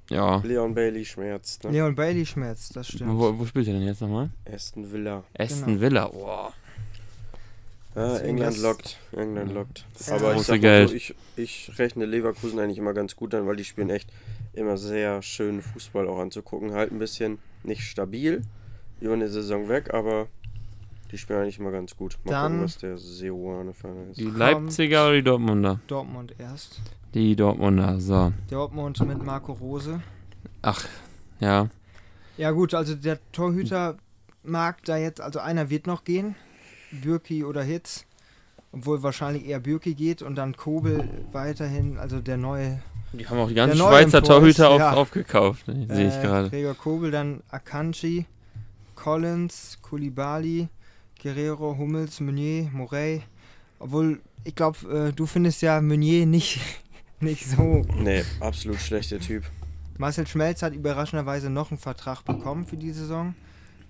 C: ja.
D: Leon Bailey schmerzt. Ne?
B: Leon Bailey schmerzt, das stimmt.
C: Wo, wo spielt er denn jetzt nochmal?
D: Aston Villa.
C: Aston
B: Genau.
C: Villa. Boah.
D: Ja, England lockt. England lockt.
B: Ja.
D: Aber ich
C: Große
D: sag mal
C: Geld.
D: so, ich, ich rechne Leverkusen eigentlich immer ganz gut an, weil die spielen echt immer sehr schönen Fußball auch anzugucken. Halt ein bisschen nicht stabil über eine Saison weg, aber die spielen eigentlich immer ganz gut. Mal
B: Dann-
D: gucken, was der Seoane Fan ist.
C: Die Leipziger oder die Dortmunder?
B: Dortmund erst.
C: Die Dortmunder, so.
B: Dortmund mit Marco Rose.
C: Ach, ja.
B: Ja gut, also der Torhüter mag da jetzt, also einer wird noch gehen. Bürki oder Hitz. Obwohl wahrscheinlich eher Bürki geht und dann Kobel weiterhin, also der neue
C: Die haben auch die ganzen Schweizer Torhüter auf,
B: ja.
C: aufgekauft, ne? sehe ich
B: Äh,
C: gerade.
B: Gregor Kobel, dann Akanji, Collins, Koulibaly, Guerrero, Hummels, Meunier, Morey. Obwohl, ich glaube, äh, du findest ja Meunier nicht, [laughs] nicht so.
D: Nee, absolut schlechter Typ.
B: Marcel Schmelz hat überraschenderweise noch einen Vertrag bekommen für die Saison.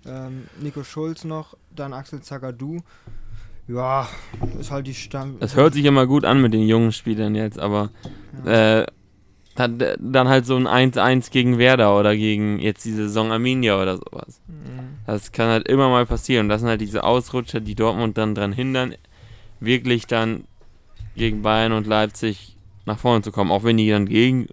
B: Ähm, Nico Schulz noch, dann Axel Zagadou. Ja, ist halt die Stamm.
C: Das hört sich immer gut an mit den jungen Spielern jetzt, aber äh, dann, dann halt so ein 1-1 gegen Werder oder gegen jetzt diese Saison Arminia oder sowas.
B: Mhm.
C: Das kann halt immer mal passieren. Und das sind halt diese Ausrutscher, die Dortmund dann dran hindern, wirklich dann gegen Bayern und Leipzig nach vorne zu kommen. Auch wenn die dann gegen,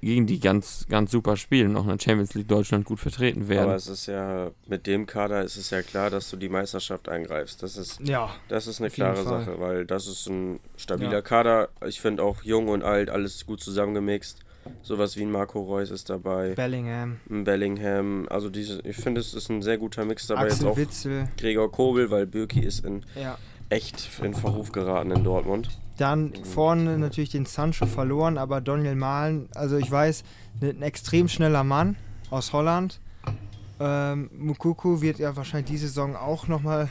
C: gegen die ganz, ganz super spielen und auch in der Champions League Deutschland gut vertreten werden.
D: Aber es ist ja, mit dem Kader ist es ja klar, dass du die Meisterschaft eingreifst. Das ist,
B: Ja,
D: das ist eine klare
B: Fall.
D: Sache, weil das ist ein stabiler
B: Ja.
D: Kader. Ich finde auch jung und alt alles gut zusammengemixt. Sowas wie ein Marco Reus ist dabei,
B: Bellingham,
D: Bellingham. Also diese, ich finde, es ist ein sehr guter Mix dabei. Jetzt
B: Axel
D: auch
B: Witzel.
D: Gregor Kobel, weil Birki ist in
B: Ja.
D: Echt in Verruf geraten in Dortmund.
B: Dann vorne natürlich den Sancho verloren, aber Daniel Mahlen, also ich weiß, ne- ein extrem schneller Mann aus Holland. Ähm, Mukuku wird ja wahrscheinlich diese Saison auch nochmal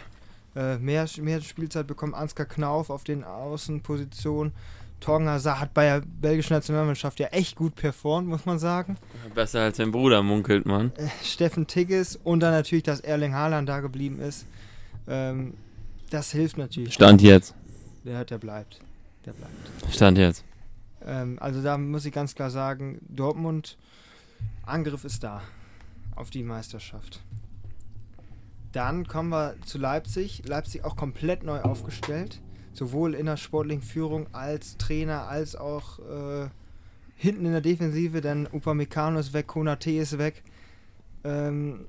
B: äh, mehr, mehr Spielzeit bekommen. Ansgar Knauf auf den Außenpositionen. Torgen Hazard hat bei der belgischen Nationalmannschaft ja echt gut performt, muss man sagen.
C: Besser als sein Bruder, munkelt man.
B: Äh, Steffen Tigges und dann natürlich, dass Erling Haaland da geblieben ist. Ähm, das hilft natürlich.
C: Stand jetzt.
B: Der, der bleibt. Der bleibt.
C: Stand jetzt.
B: Ähm, also da muss ich ganz klar sagen, Dortmund, Angriff ist da auf die Meisterschaft. Dann kommen wir zu Leipzig. Leipzig auch komplett neu aufgestellt. Sowohl in der sportlichen Führung als Trainer, als auch äh, hinten in der Defensive. Denn Upamecano ist weg, Konate ist weg. Ähm,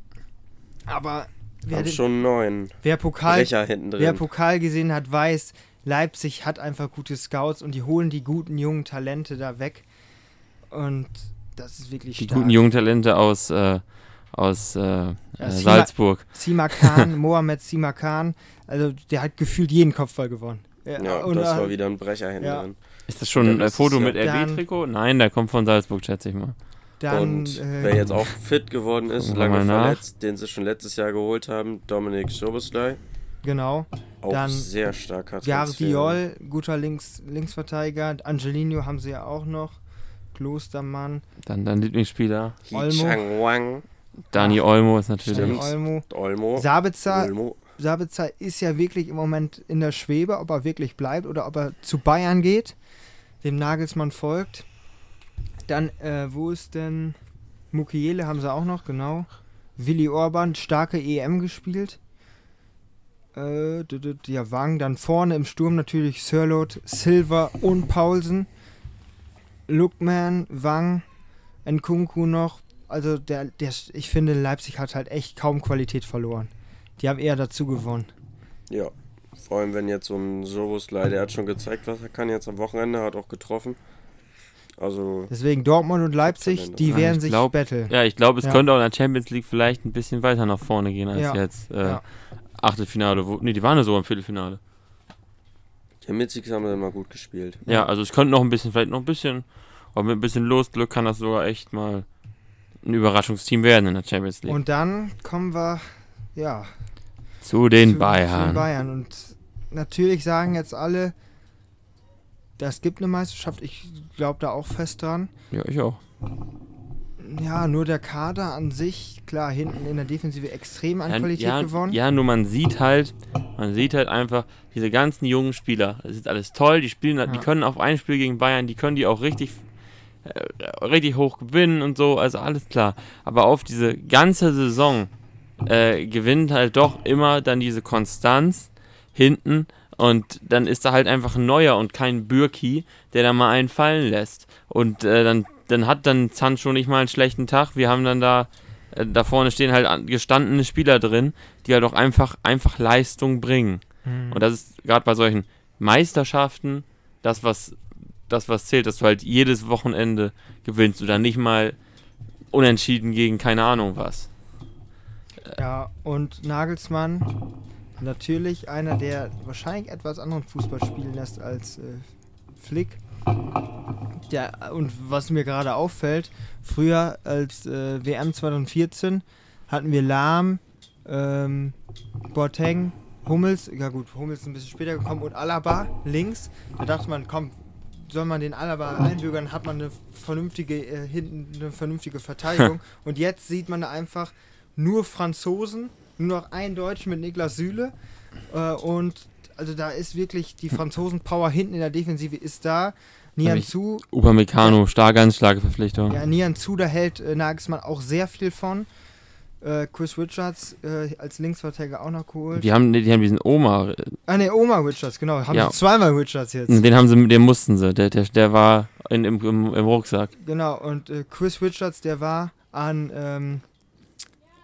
B: aber wer,
D: Haben
B: den,
D: schon neun
B: wer, Pokal,
D: Brecher hinten
B: wer. Pokal gesehen hat, weiß, Leipzig hat einfach gute Scouts und die holen die guten jungen Talente da weg. Und das ist wirklich
C: Die
B: stark.
C: guten jungen Talente aus, äh, aus äh, äh,
B: Sima-
C: Salzburg.
B: Simakan, [laughs] Mohamed Simakan, also der hat gefühlt jeden Kopfball gewonnen.
D: Ja,
B: und,
D: das
B: äh,
D: war wieder ein Brecher hinten
B: ja.
D: drin.
C: Ist das schon
D: Ja,
C: ein Foto
D: ist ja-
C: mit RB-Trikot? Nein, der kommt von Salzburg, schätze ich mal.
B: Dann,
D: und
B: äh,
D: wer jetzt auch fit geworden ist, lange verletzt, den sie schon letztes Jahr geholt haben, Dominik Soboslai.
B: genau,
D: Auch
B: Dann
D: sehr starker
B: Jardiol, guter Links, Linksverteidiger, Angelino haben sie ja auch noch, Klostermann,
C: Dann dein Lieblingsspieler.
B: Olmo.
D: Chang Wang,
C: Dani Olmo ist natürlich.
B: Dani
D: Stimmt.
B: Olmo.
D: Olmo.
B: Sabitzer,
D: Olmo.
B: Sabitzer ist ja wirklich im Moment in der Schwebe, ob er wirklich bleibt oder ob er zu Bayern geht, dem Nagelsmann folgt. Dann, äh, wo ist denn Mukiele haben sie auch noch, genau. Willi Orban, starke EM gespielt. Äh, ja, Wang, dann vorne im Sturm natürlich Sirlot, Silver und Paulsen. Lookman, Wang, Nkunku noch. Also der, der, ich finde, Leipzig hat halt echt kaum Qualität verloren. Die haben eher dazu gewonnen.
D: Ja, vor allem wenn jetzt so ein Soboslai, der hat schon gezeigt, was er kann jetzt am Wochenende, hat auch getroffen. Also,
B: Deswegen Dortmund und Leipzig, die
C: Ja,
B: werden
C: ich
B: sich
C: glaub-
B: betteln.
C: Ja, ich glaube, es
B: Ja.
C: könnte auch in der Champions League vielleicht ein bisschen weiter nach vorne gehen als
B: Ja.
C: jetzt. Äh,
B: Ja.
C: Achtelfinale. Wo, nee, die waren ja sogar im Viertelfinale.
D: die Mitzig haben sie immer gut gespielt.
C: Ja, also es könnte noch ein bisschen, vielleicht noch ein bisschen, aber mit ein bisschen Losglück kann das sogar echt mal ein Überraschungsteam werden in der Champions League.
B: Und dann kommen wir, ja,
C: zu den
B: zu, zu
C: Bayern.
B: den Bayern. Und natürlich sagen jetzt alle, das gibt eine Meisterschaft. Ich glaube da auch fest dran.
C: Ja, ich auch.
B: Ja, nur der Kader an sich, klar, hinten in der Defensive extrem an
C: Ja,
B: Qualität
C: ja,
B: gewonnen.
C: ja, nur man sieht halt, man sieht halt einfach, diese ganzen jungen Spieler, das ist alles toll, die spielen, die
B: Ja.
C: können auf ein Spiel gegen Bayern, die können die auch richtig, äh, richtig hoch gewinnen und so, also alles klar. Aber auf diese ganze Saison äh, gewinnt halt doch immer dann diese Konstanz hinten und dann ist da halt einfach ein neuer und kein Bürki, der da mal einen fallen lässt. Und äh, dann, dann hat dann Sancho nicht mal einen schlechten Tag. Wir haben dann da, äh, da vorne stehen halt an- gestandene Spieler drin, die halt auch einfach, einfach Leistung bringen.
B: Mhm.
C: Und das ist gerade bei solchen Meisterschaften das, was, das, was zählt, dass du halt jedes Wochenende gewinnst oder nicht mal unentschieden gegen keine Ahnung was.
B: Ja, und Nagelsmann, natürlich einer, der wahrscheinlich etwas anderen Fußball spielen lässt als äh, Flick. Der, und was mir gerade auffällt, früher als äh, WM 2014 hatten wir Lahm, ähm, Boateng, Hummels, ja gut, Hummels ist ein bisschen später gekommen und Alaba links. Da dachte man, komm, soll man den Alaba einbürgern, hat man eine vernünftige, äh, hinten eine vernünftige Verteidigung. [laughs] und jetzt sieht man da einfach nur Franzosen, nur noch ein Deutsch mit Niklas Süle. Äh, und also da ist wirklich die Franzosen-Power hinten in der Defensive ist da. Nian Zu,
C: Upamecano, starke Verpflichtung.
B: ja, Nian Zu, da hält äh, Nagelsmann auch sehr viel von. Äh, Chris Richards äh, als Linksverteidiger auch noch geholt.
C: Die haben, die haben diesen Oma, äh,
B: Ah ne, Oma Richards, genau. Haben
C: Ja.
B: sie zweimal Richards jetzt.
C: den haben sie, den mussten sie, der, der, der war in, im, im, im Rucksack.
B: Genau, und äh, Chris Richards, der war an ähm,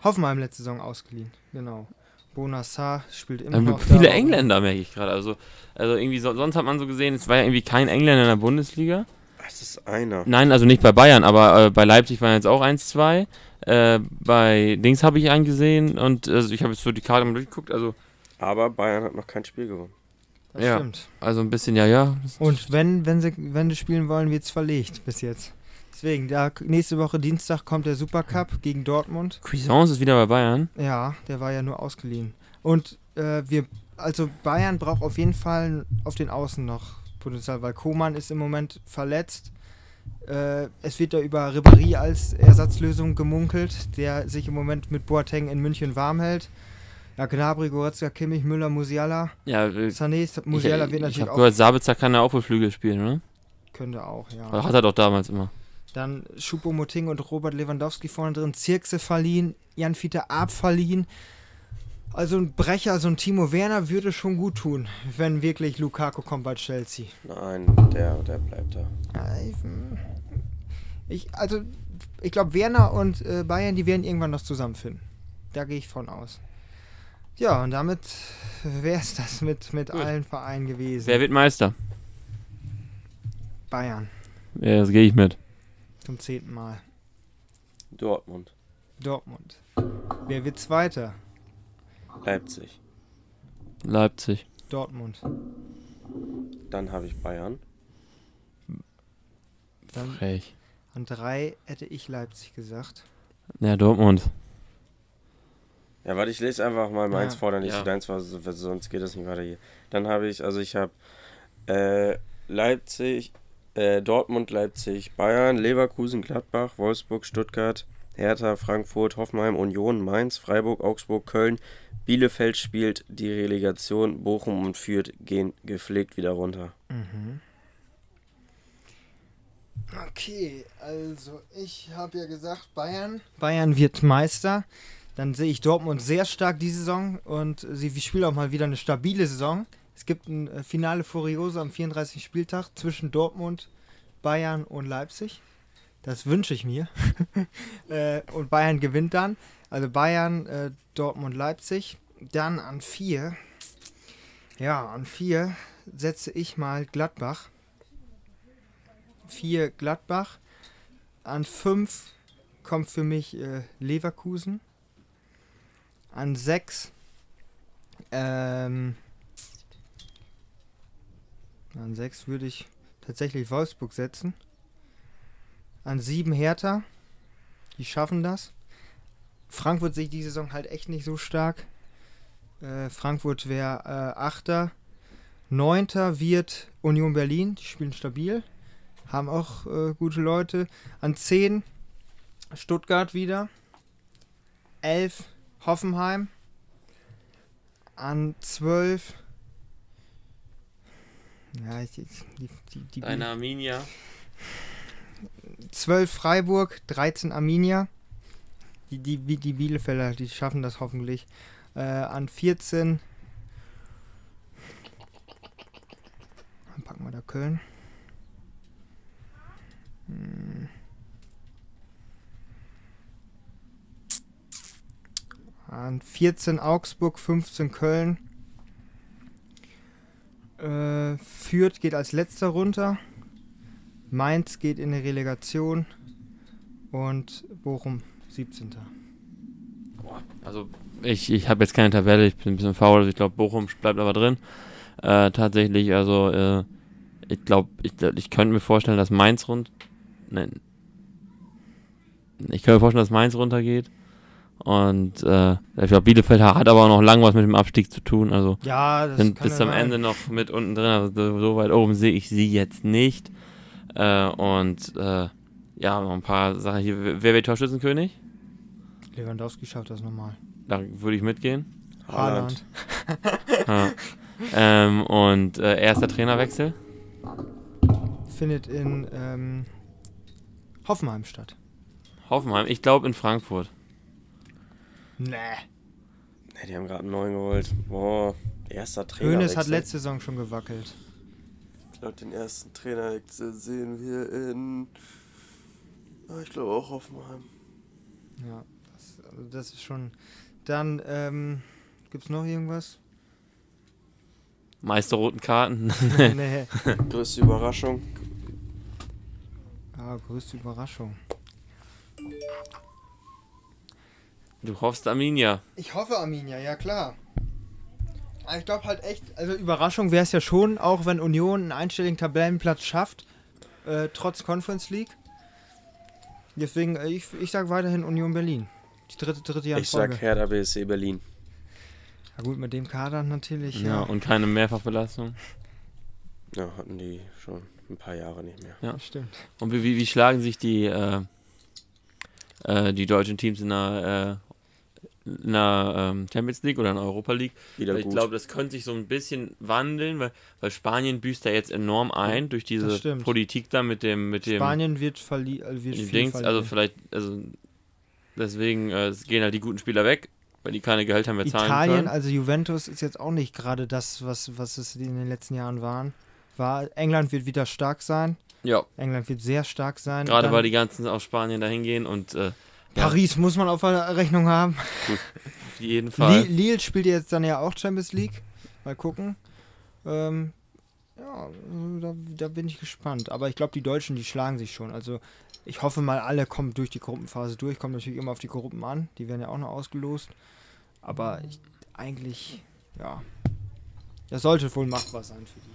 B: Hoffenheim letzte Saison ausgeliehen. Genau. Bonassar spielt immer
C: Ähm,
B: noch.
C: viele
B: da.
C: Engländer merke ich gerade. Also, also irgendwie so, sonst hat man so gesehen, es war ja irgendwie kein Engländer in der Bundesliga.
D: Es ist einer.
C: Nein, also nicht bei Bayern, aber äh, bei Leipzig waren jetzt auch eins, zwei. Äh, bei Dings habe ich einen gesehen und also ich habe jetzt so die Karte mal durchgeguckt. Also,
D: Aber Bayern hat noch kein Spiel gewonnen.
B: Das
C: Ja.
B: stimmt.
C: also ein bisschen, ja, ja.
B: Und wenn, wenn sie, wenn sie spielen wollen, wird es verlegt bis jetzt. Deswegen, da nächste Woche Dienstag kommt der Supercup gegen Dortmund.
C: Cuisance ist wieder bei Bayern.
B: Ja, der war ja nur ausgeliehen. Und äh, wir, also Bayern braucht auf jeden Fall auf den Außen noch Potenzial, weil Koman ist im Moment verletzt. Äh, es wird da über Ribéry als Ersatzlösung gemunkelt, der sich im Moment mit Boateng in München warm hält. Ja, Gnabry, Goretzka, Kimmich, Müller, Musiala.
C: Ja, äh,
B: Sané, Musiala
C: ich,
B: wird
C: ich
B: natürlich
C: habe
B: auch
C: gehört, Sabitzer kann ja auch wohl Flügel spielen, oder?
B: könnte auch, ja.
C: Hat er doch damals immer.
B: Dann Choupo-Moting und Robert Lewandowski vorne drin, Zirkse verliehen, Jan-Fiete Ab verliehen. Also ein Brecher, so ein Timo Werner würde schon gut tun, wenn wirklich Lukaku kommt bei Chelsea.
D: Nein, der, der bleibt da.
B: Ja, ich, also, ich glaube, Werner und äh, Bayern, die werden irgendwann noch zusammenfinden. Da gehe ich von aus. Ja, und damit wäre es das mit, mit allen Vereinen gewesen.
C: Wer wird Meister?
B: Bayern
C: Ja, das gehe ich mit.
B: Zum zehnten Mal.
D: Dortmund,
B: Dortmund. Wer wird Zweiter?
D: Leipzig.
C: Leipzig.
B: Dortmund.
D: Dann habe ich Bayern.
B: Dann
C: Frech.
B: an drei hätte ich Leipzig gesagt.
C: Ja, Dortmund.
D: Ja, warte, ich lese einfach mal meins
B: Ja.
D: vor, dann nicht
C: Ja.
D: deins, sonst geht das nicht weiter hier. Dann habe ich, also ich habe äh, Leipzig, äh, Dortmund, Leipzig, Bayern, Leverkusen, Gladbach, Wolfsburg, Stuttgart, Hertha, Frankfurt, Hoffenheim, Union, Mainz, Freiburg, Augsburg, Köln, Bielefeld spielt die Relegation, Bochum und Fürth gehen gepflegt wieder runter.
B: Mhm. Okay, also ich habe ja gesagt, Bayern. Bayern wird Meister. Dann sehe ich Dortmund sehr stark diese Saison und sie spielen auch mal wieder eine stabile Saison. Es gibt ein äh, Finale Furioso am 34. Spieltag zwischen Dortmund, Bayern und Leipzig. Das wünsche ich mir. [laughs] äh, und Bayern gewinnt dann. Also Bayern, äh, Dortmund, Leipzig. Dann an vier. Ja, an vier setze ich mal Gladbach. 4 Gladbach. An 5 kommt für mich äh, Leverkusen. An 6 ähm, an 6 würde ich tatsächlich Wolfsburg setzen. An 7 Hertha. Die schaffen das. Frankfurt sehe ich die Saison halt echt nicht so stark. Äh, Frankfurt wäre äh, Achter. Neunter wird Union Berlin. Die spielen stabil haben auch äh, gute Leute. An 10 Stuttgart wieder. 11 Hoffenheim. An 12 ja, ich, die, die, die,
C: Deine Arminia.
B: 12 Freiburg, 13 Arminia. Die, die, die Bielefelder, die schaffen das hoffentlich. Äh, an 14 dann packen wir da Köln. Hm. An 14 Augsburg, 15 Köln. Äh, Fürth geht als letzter runter. Mainz geht in die Relegation. Und Bochum 17.
C: Also ich, ich habe jetzt keine Tabelle, ich bin ein bisschen faul, also ich glaube Bochum bleibt aber drin. Äh, tatsächlich, also äh, ich glaube, ich, ich könnte mir vorstellen, dass Mainz rund. Nein. Ich könnte mir vorstellen, dass Mainz runtergeht. Und äh, ich glaube, Bielefeld hat aber auch noch lang was mit dem Abstieg zu tun. Also
B: Ja, das
C: sind bis zum. Ende noch mit unten drin. Also so, so weit oben sehe ich sie jetzt nicht. Äh, und äh, ja, noch ein paar Sachen hier. Wer wird Torschützenkönig?
B: Lewandowski schafft das nochmal.
C: Da würde ich mitgehen.
B: Haaland. [laughs]
C: Ja. ähm, und äh, erster Trainerwechsel.
B: Findet in ähm, Hoffenheim statt.
C: Hoffenheim. Ich glaube in Frankfurt.
B: Nee.
D: Ne, die haben gerade einen neuen geholt. Boah, erster Trainer.
B: Hönes hat letzte Saison schon gewackelt.
D: Ich glaube, den ersten Trainerwechsel sehen wir in. Ah, Ich glaube auch Hoffenheim.
B: Ja, das, also das ist schon. Dann, ähm, gibt's noch irgendwas?
C: Meister roten Karten. [laughs]
B: nee.
D: Größte Überraschung.
B: Ah, größte Überraschung.
C: Du hoffst Arminia.
B: Ich hoffe Arminia, ja klar. Aber ich glaube halt echt, also Überraschung wäre es ja schon, auch wenn Union einen einstelligen Tabellenplatz schafft, äh, trotz Conference League. Deswegen, äh, ich, ich sag weiterhin Union Berlin. Die dritte, dritte Jahr
D: Ich
B: Folge.
D: sag Hertha BSC Berlin.
B: Ja gut, mit dem Kader natürlich.
C: Ja.
B: Ja.
C: und keine Mehrfachbelastung.
D: Ja, hatten die schon ein paar Jahre nicht mehr.
C: Ja.
B: Stimmt.
C: Und wie, wie, wie schlagen sich die, äh, äh, die deutschen Teams in der in der ähm, Champions League oder in der Europa League.
D: Wieder
C: ich glaube, das könnte sich so ein bisschen wandeln, weil, weil Spanien büßt da jetzt enorm ein durch diese. Politik da mit dem mit dem
B: Spanien wird, verli äh, wird viel
C: Dings.
B: verlieren.
C: Also vielleicht, also deswegen äh, es gehen halt die guten Spieler weg, weil die keine Gehälter mehr zahlen
B: Italien,
C: können.
B: also Juventus, ist jetzt auch nicht gerade das, was, was es in den letzten Jahren waren. War. England wird wieder stark sein.
C: Ja,
B: England wird sehr stark sein.
C: gerade weil die ganzen aus Spanien dahin gehen und äh, ja.
B: Paris muss man auf der Rechnung haben.
C: auf jeden Fall.
B: Lille spielt jetzt dann ja auch Champions League. Mal gucken. Ähm, ja, da, da bin ich gespannt. Aber ich glaube, die Deutschen, die schlagen sich schon. Also ich hoffe mal, alle kommen durch die Gruppenphase durch. Kommt natürlich immer auf die Gruppen an. Die werden ja auch noch ausgelost. Aber ich, eigentlich, ja, das sollte wohl machbar sein für die.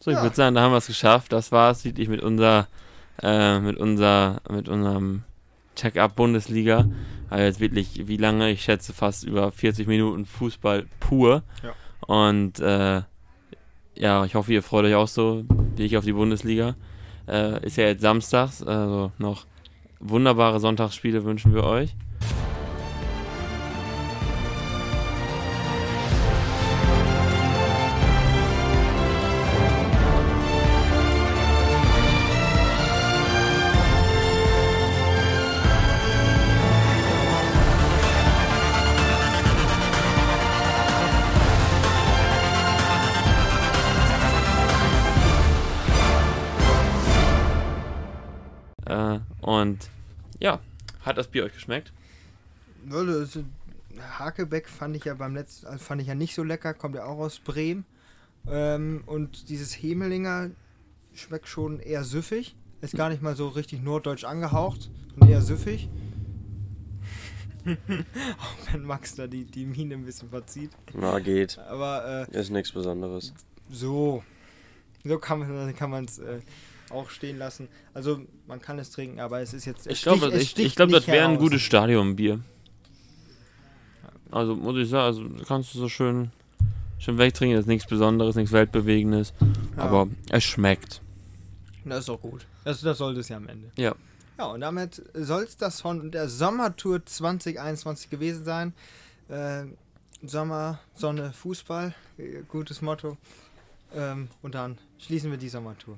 C: So, ich
B: Ja.
C: würde sagen, da haben wir es geschafft. Das war's wirklich mit unser, äh, mit unser, mit unserem Check-up Bundesliga. Also jetzt wirklich, wie lange? Ich schätze fast über 40 Minuten Fußball pur.
B: Ja.
C: Und äh, ja, ich hoffe, ihr freut euch auch so wie ich auf die Bundesliga. Äh, ist ja jetzt samstags, also noch wunderbare Sonntagsspiele wünschen wir euch. Und ja, hat das Bier euch geschmeckt?
B: Hakebeck fand ich ja beim letzten, also fand ich ja nicht so lecker, kommt ja auch aus Bremen. Ähm, und dieses Hemelinger schmeckt schon eher süffig. Ist gar nicht mal so richtig norddeutsch angehaucht, sondern eher süffig. [laughs] auch wenn Max da die, die Miene ein bisschen verzieht.
D: Na, geht.
B: Aber äh,
D: Ist nichts Besonderes.
B: so. So kann man kann es äh, auch stehen lassen. Also man kann es trinken, aber es ist jetzt. es
C: Ich glaube, ich, ich glaub, das wäre ein gutes Stadionbier. Also muss ich sagen, also kannst du so schön, schön wegtrinken, das ist nichts Besonderes, nichts Weltbewegendes,
B: Ja.
C: aber es schmeckt.
B: Das ist doch gut. Das, das sollte es ja am Ende.
C: Ja.
B: Ja, und damit soll es das von der Sommertour 2021 gewesen sein. Äh, Sommer, Sonne, Fußball, äh, gutes Motto. Ähm, und dann schließen wir die Sommertour.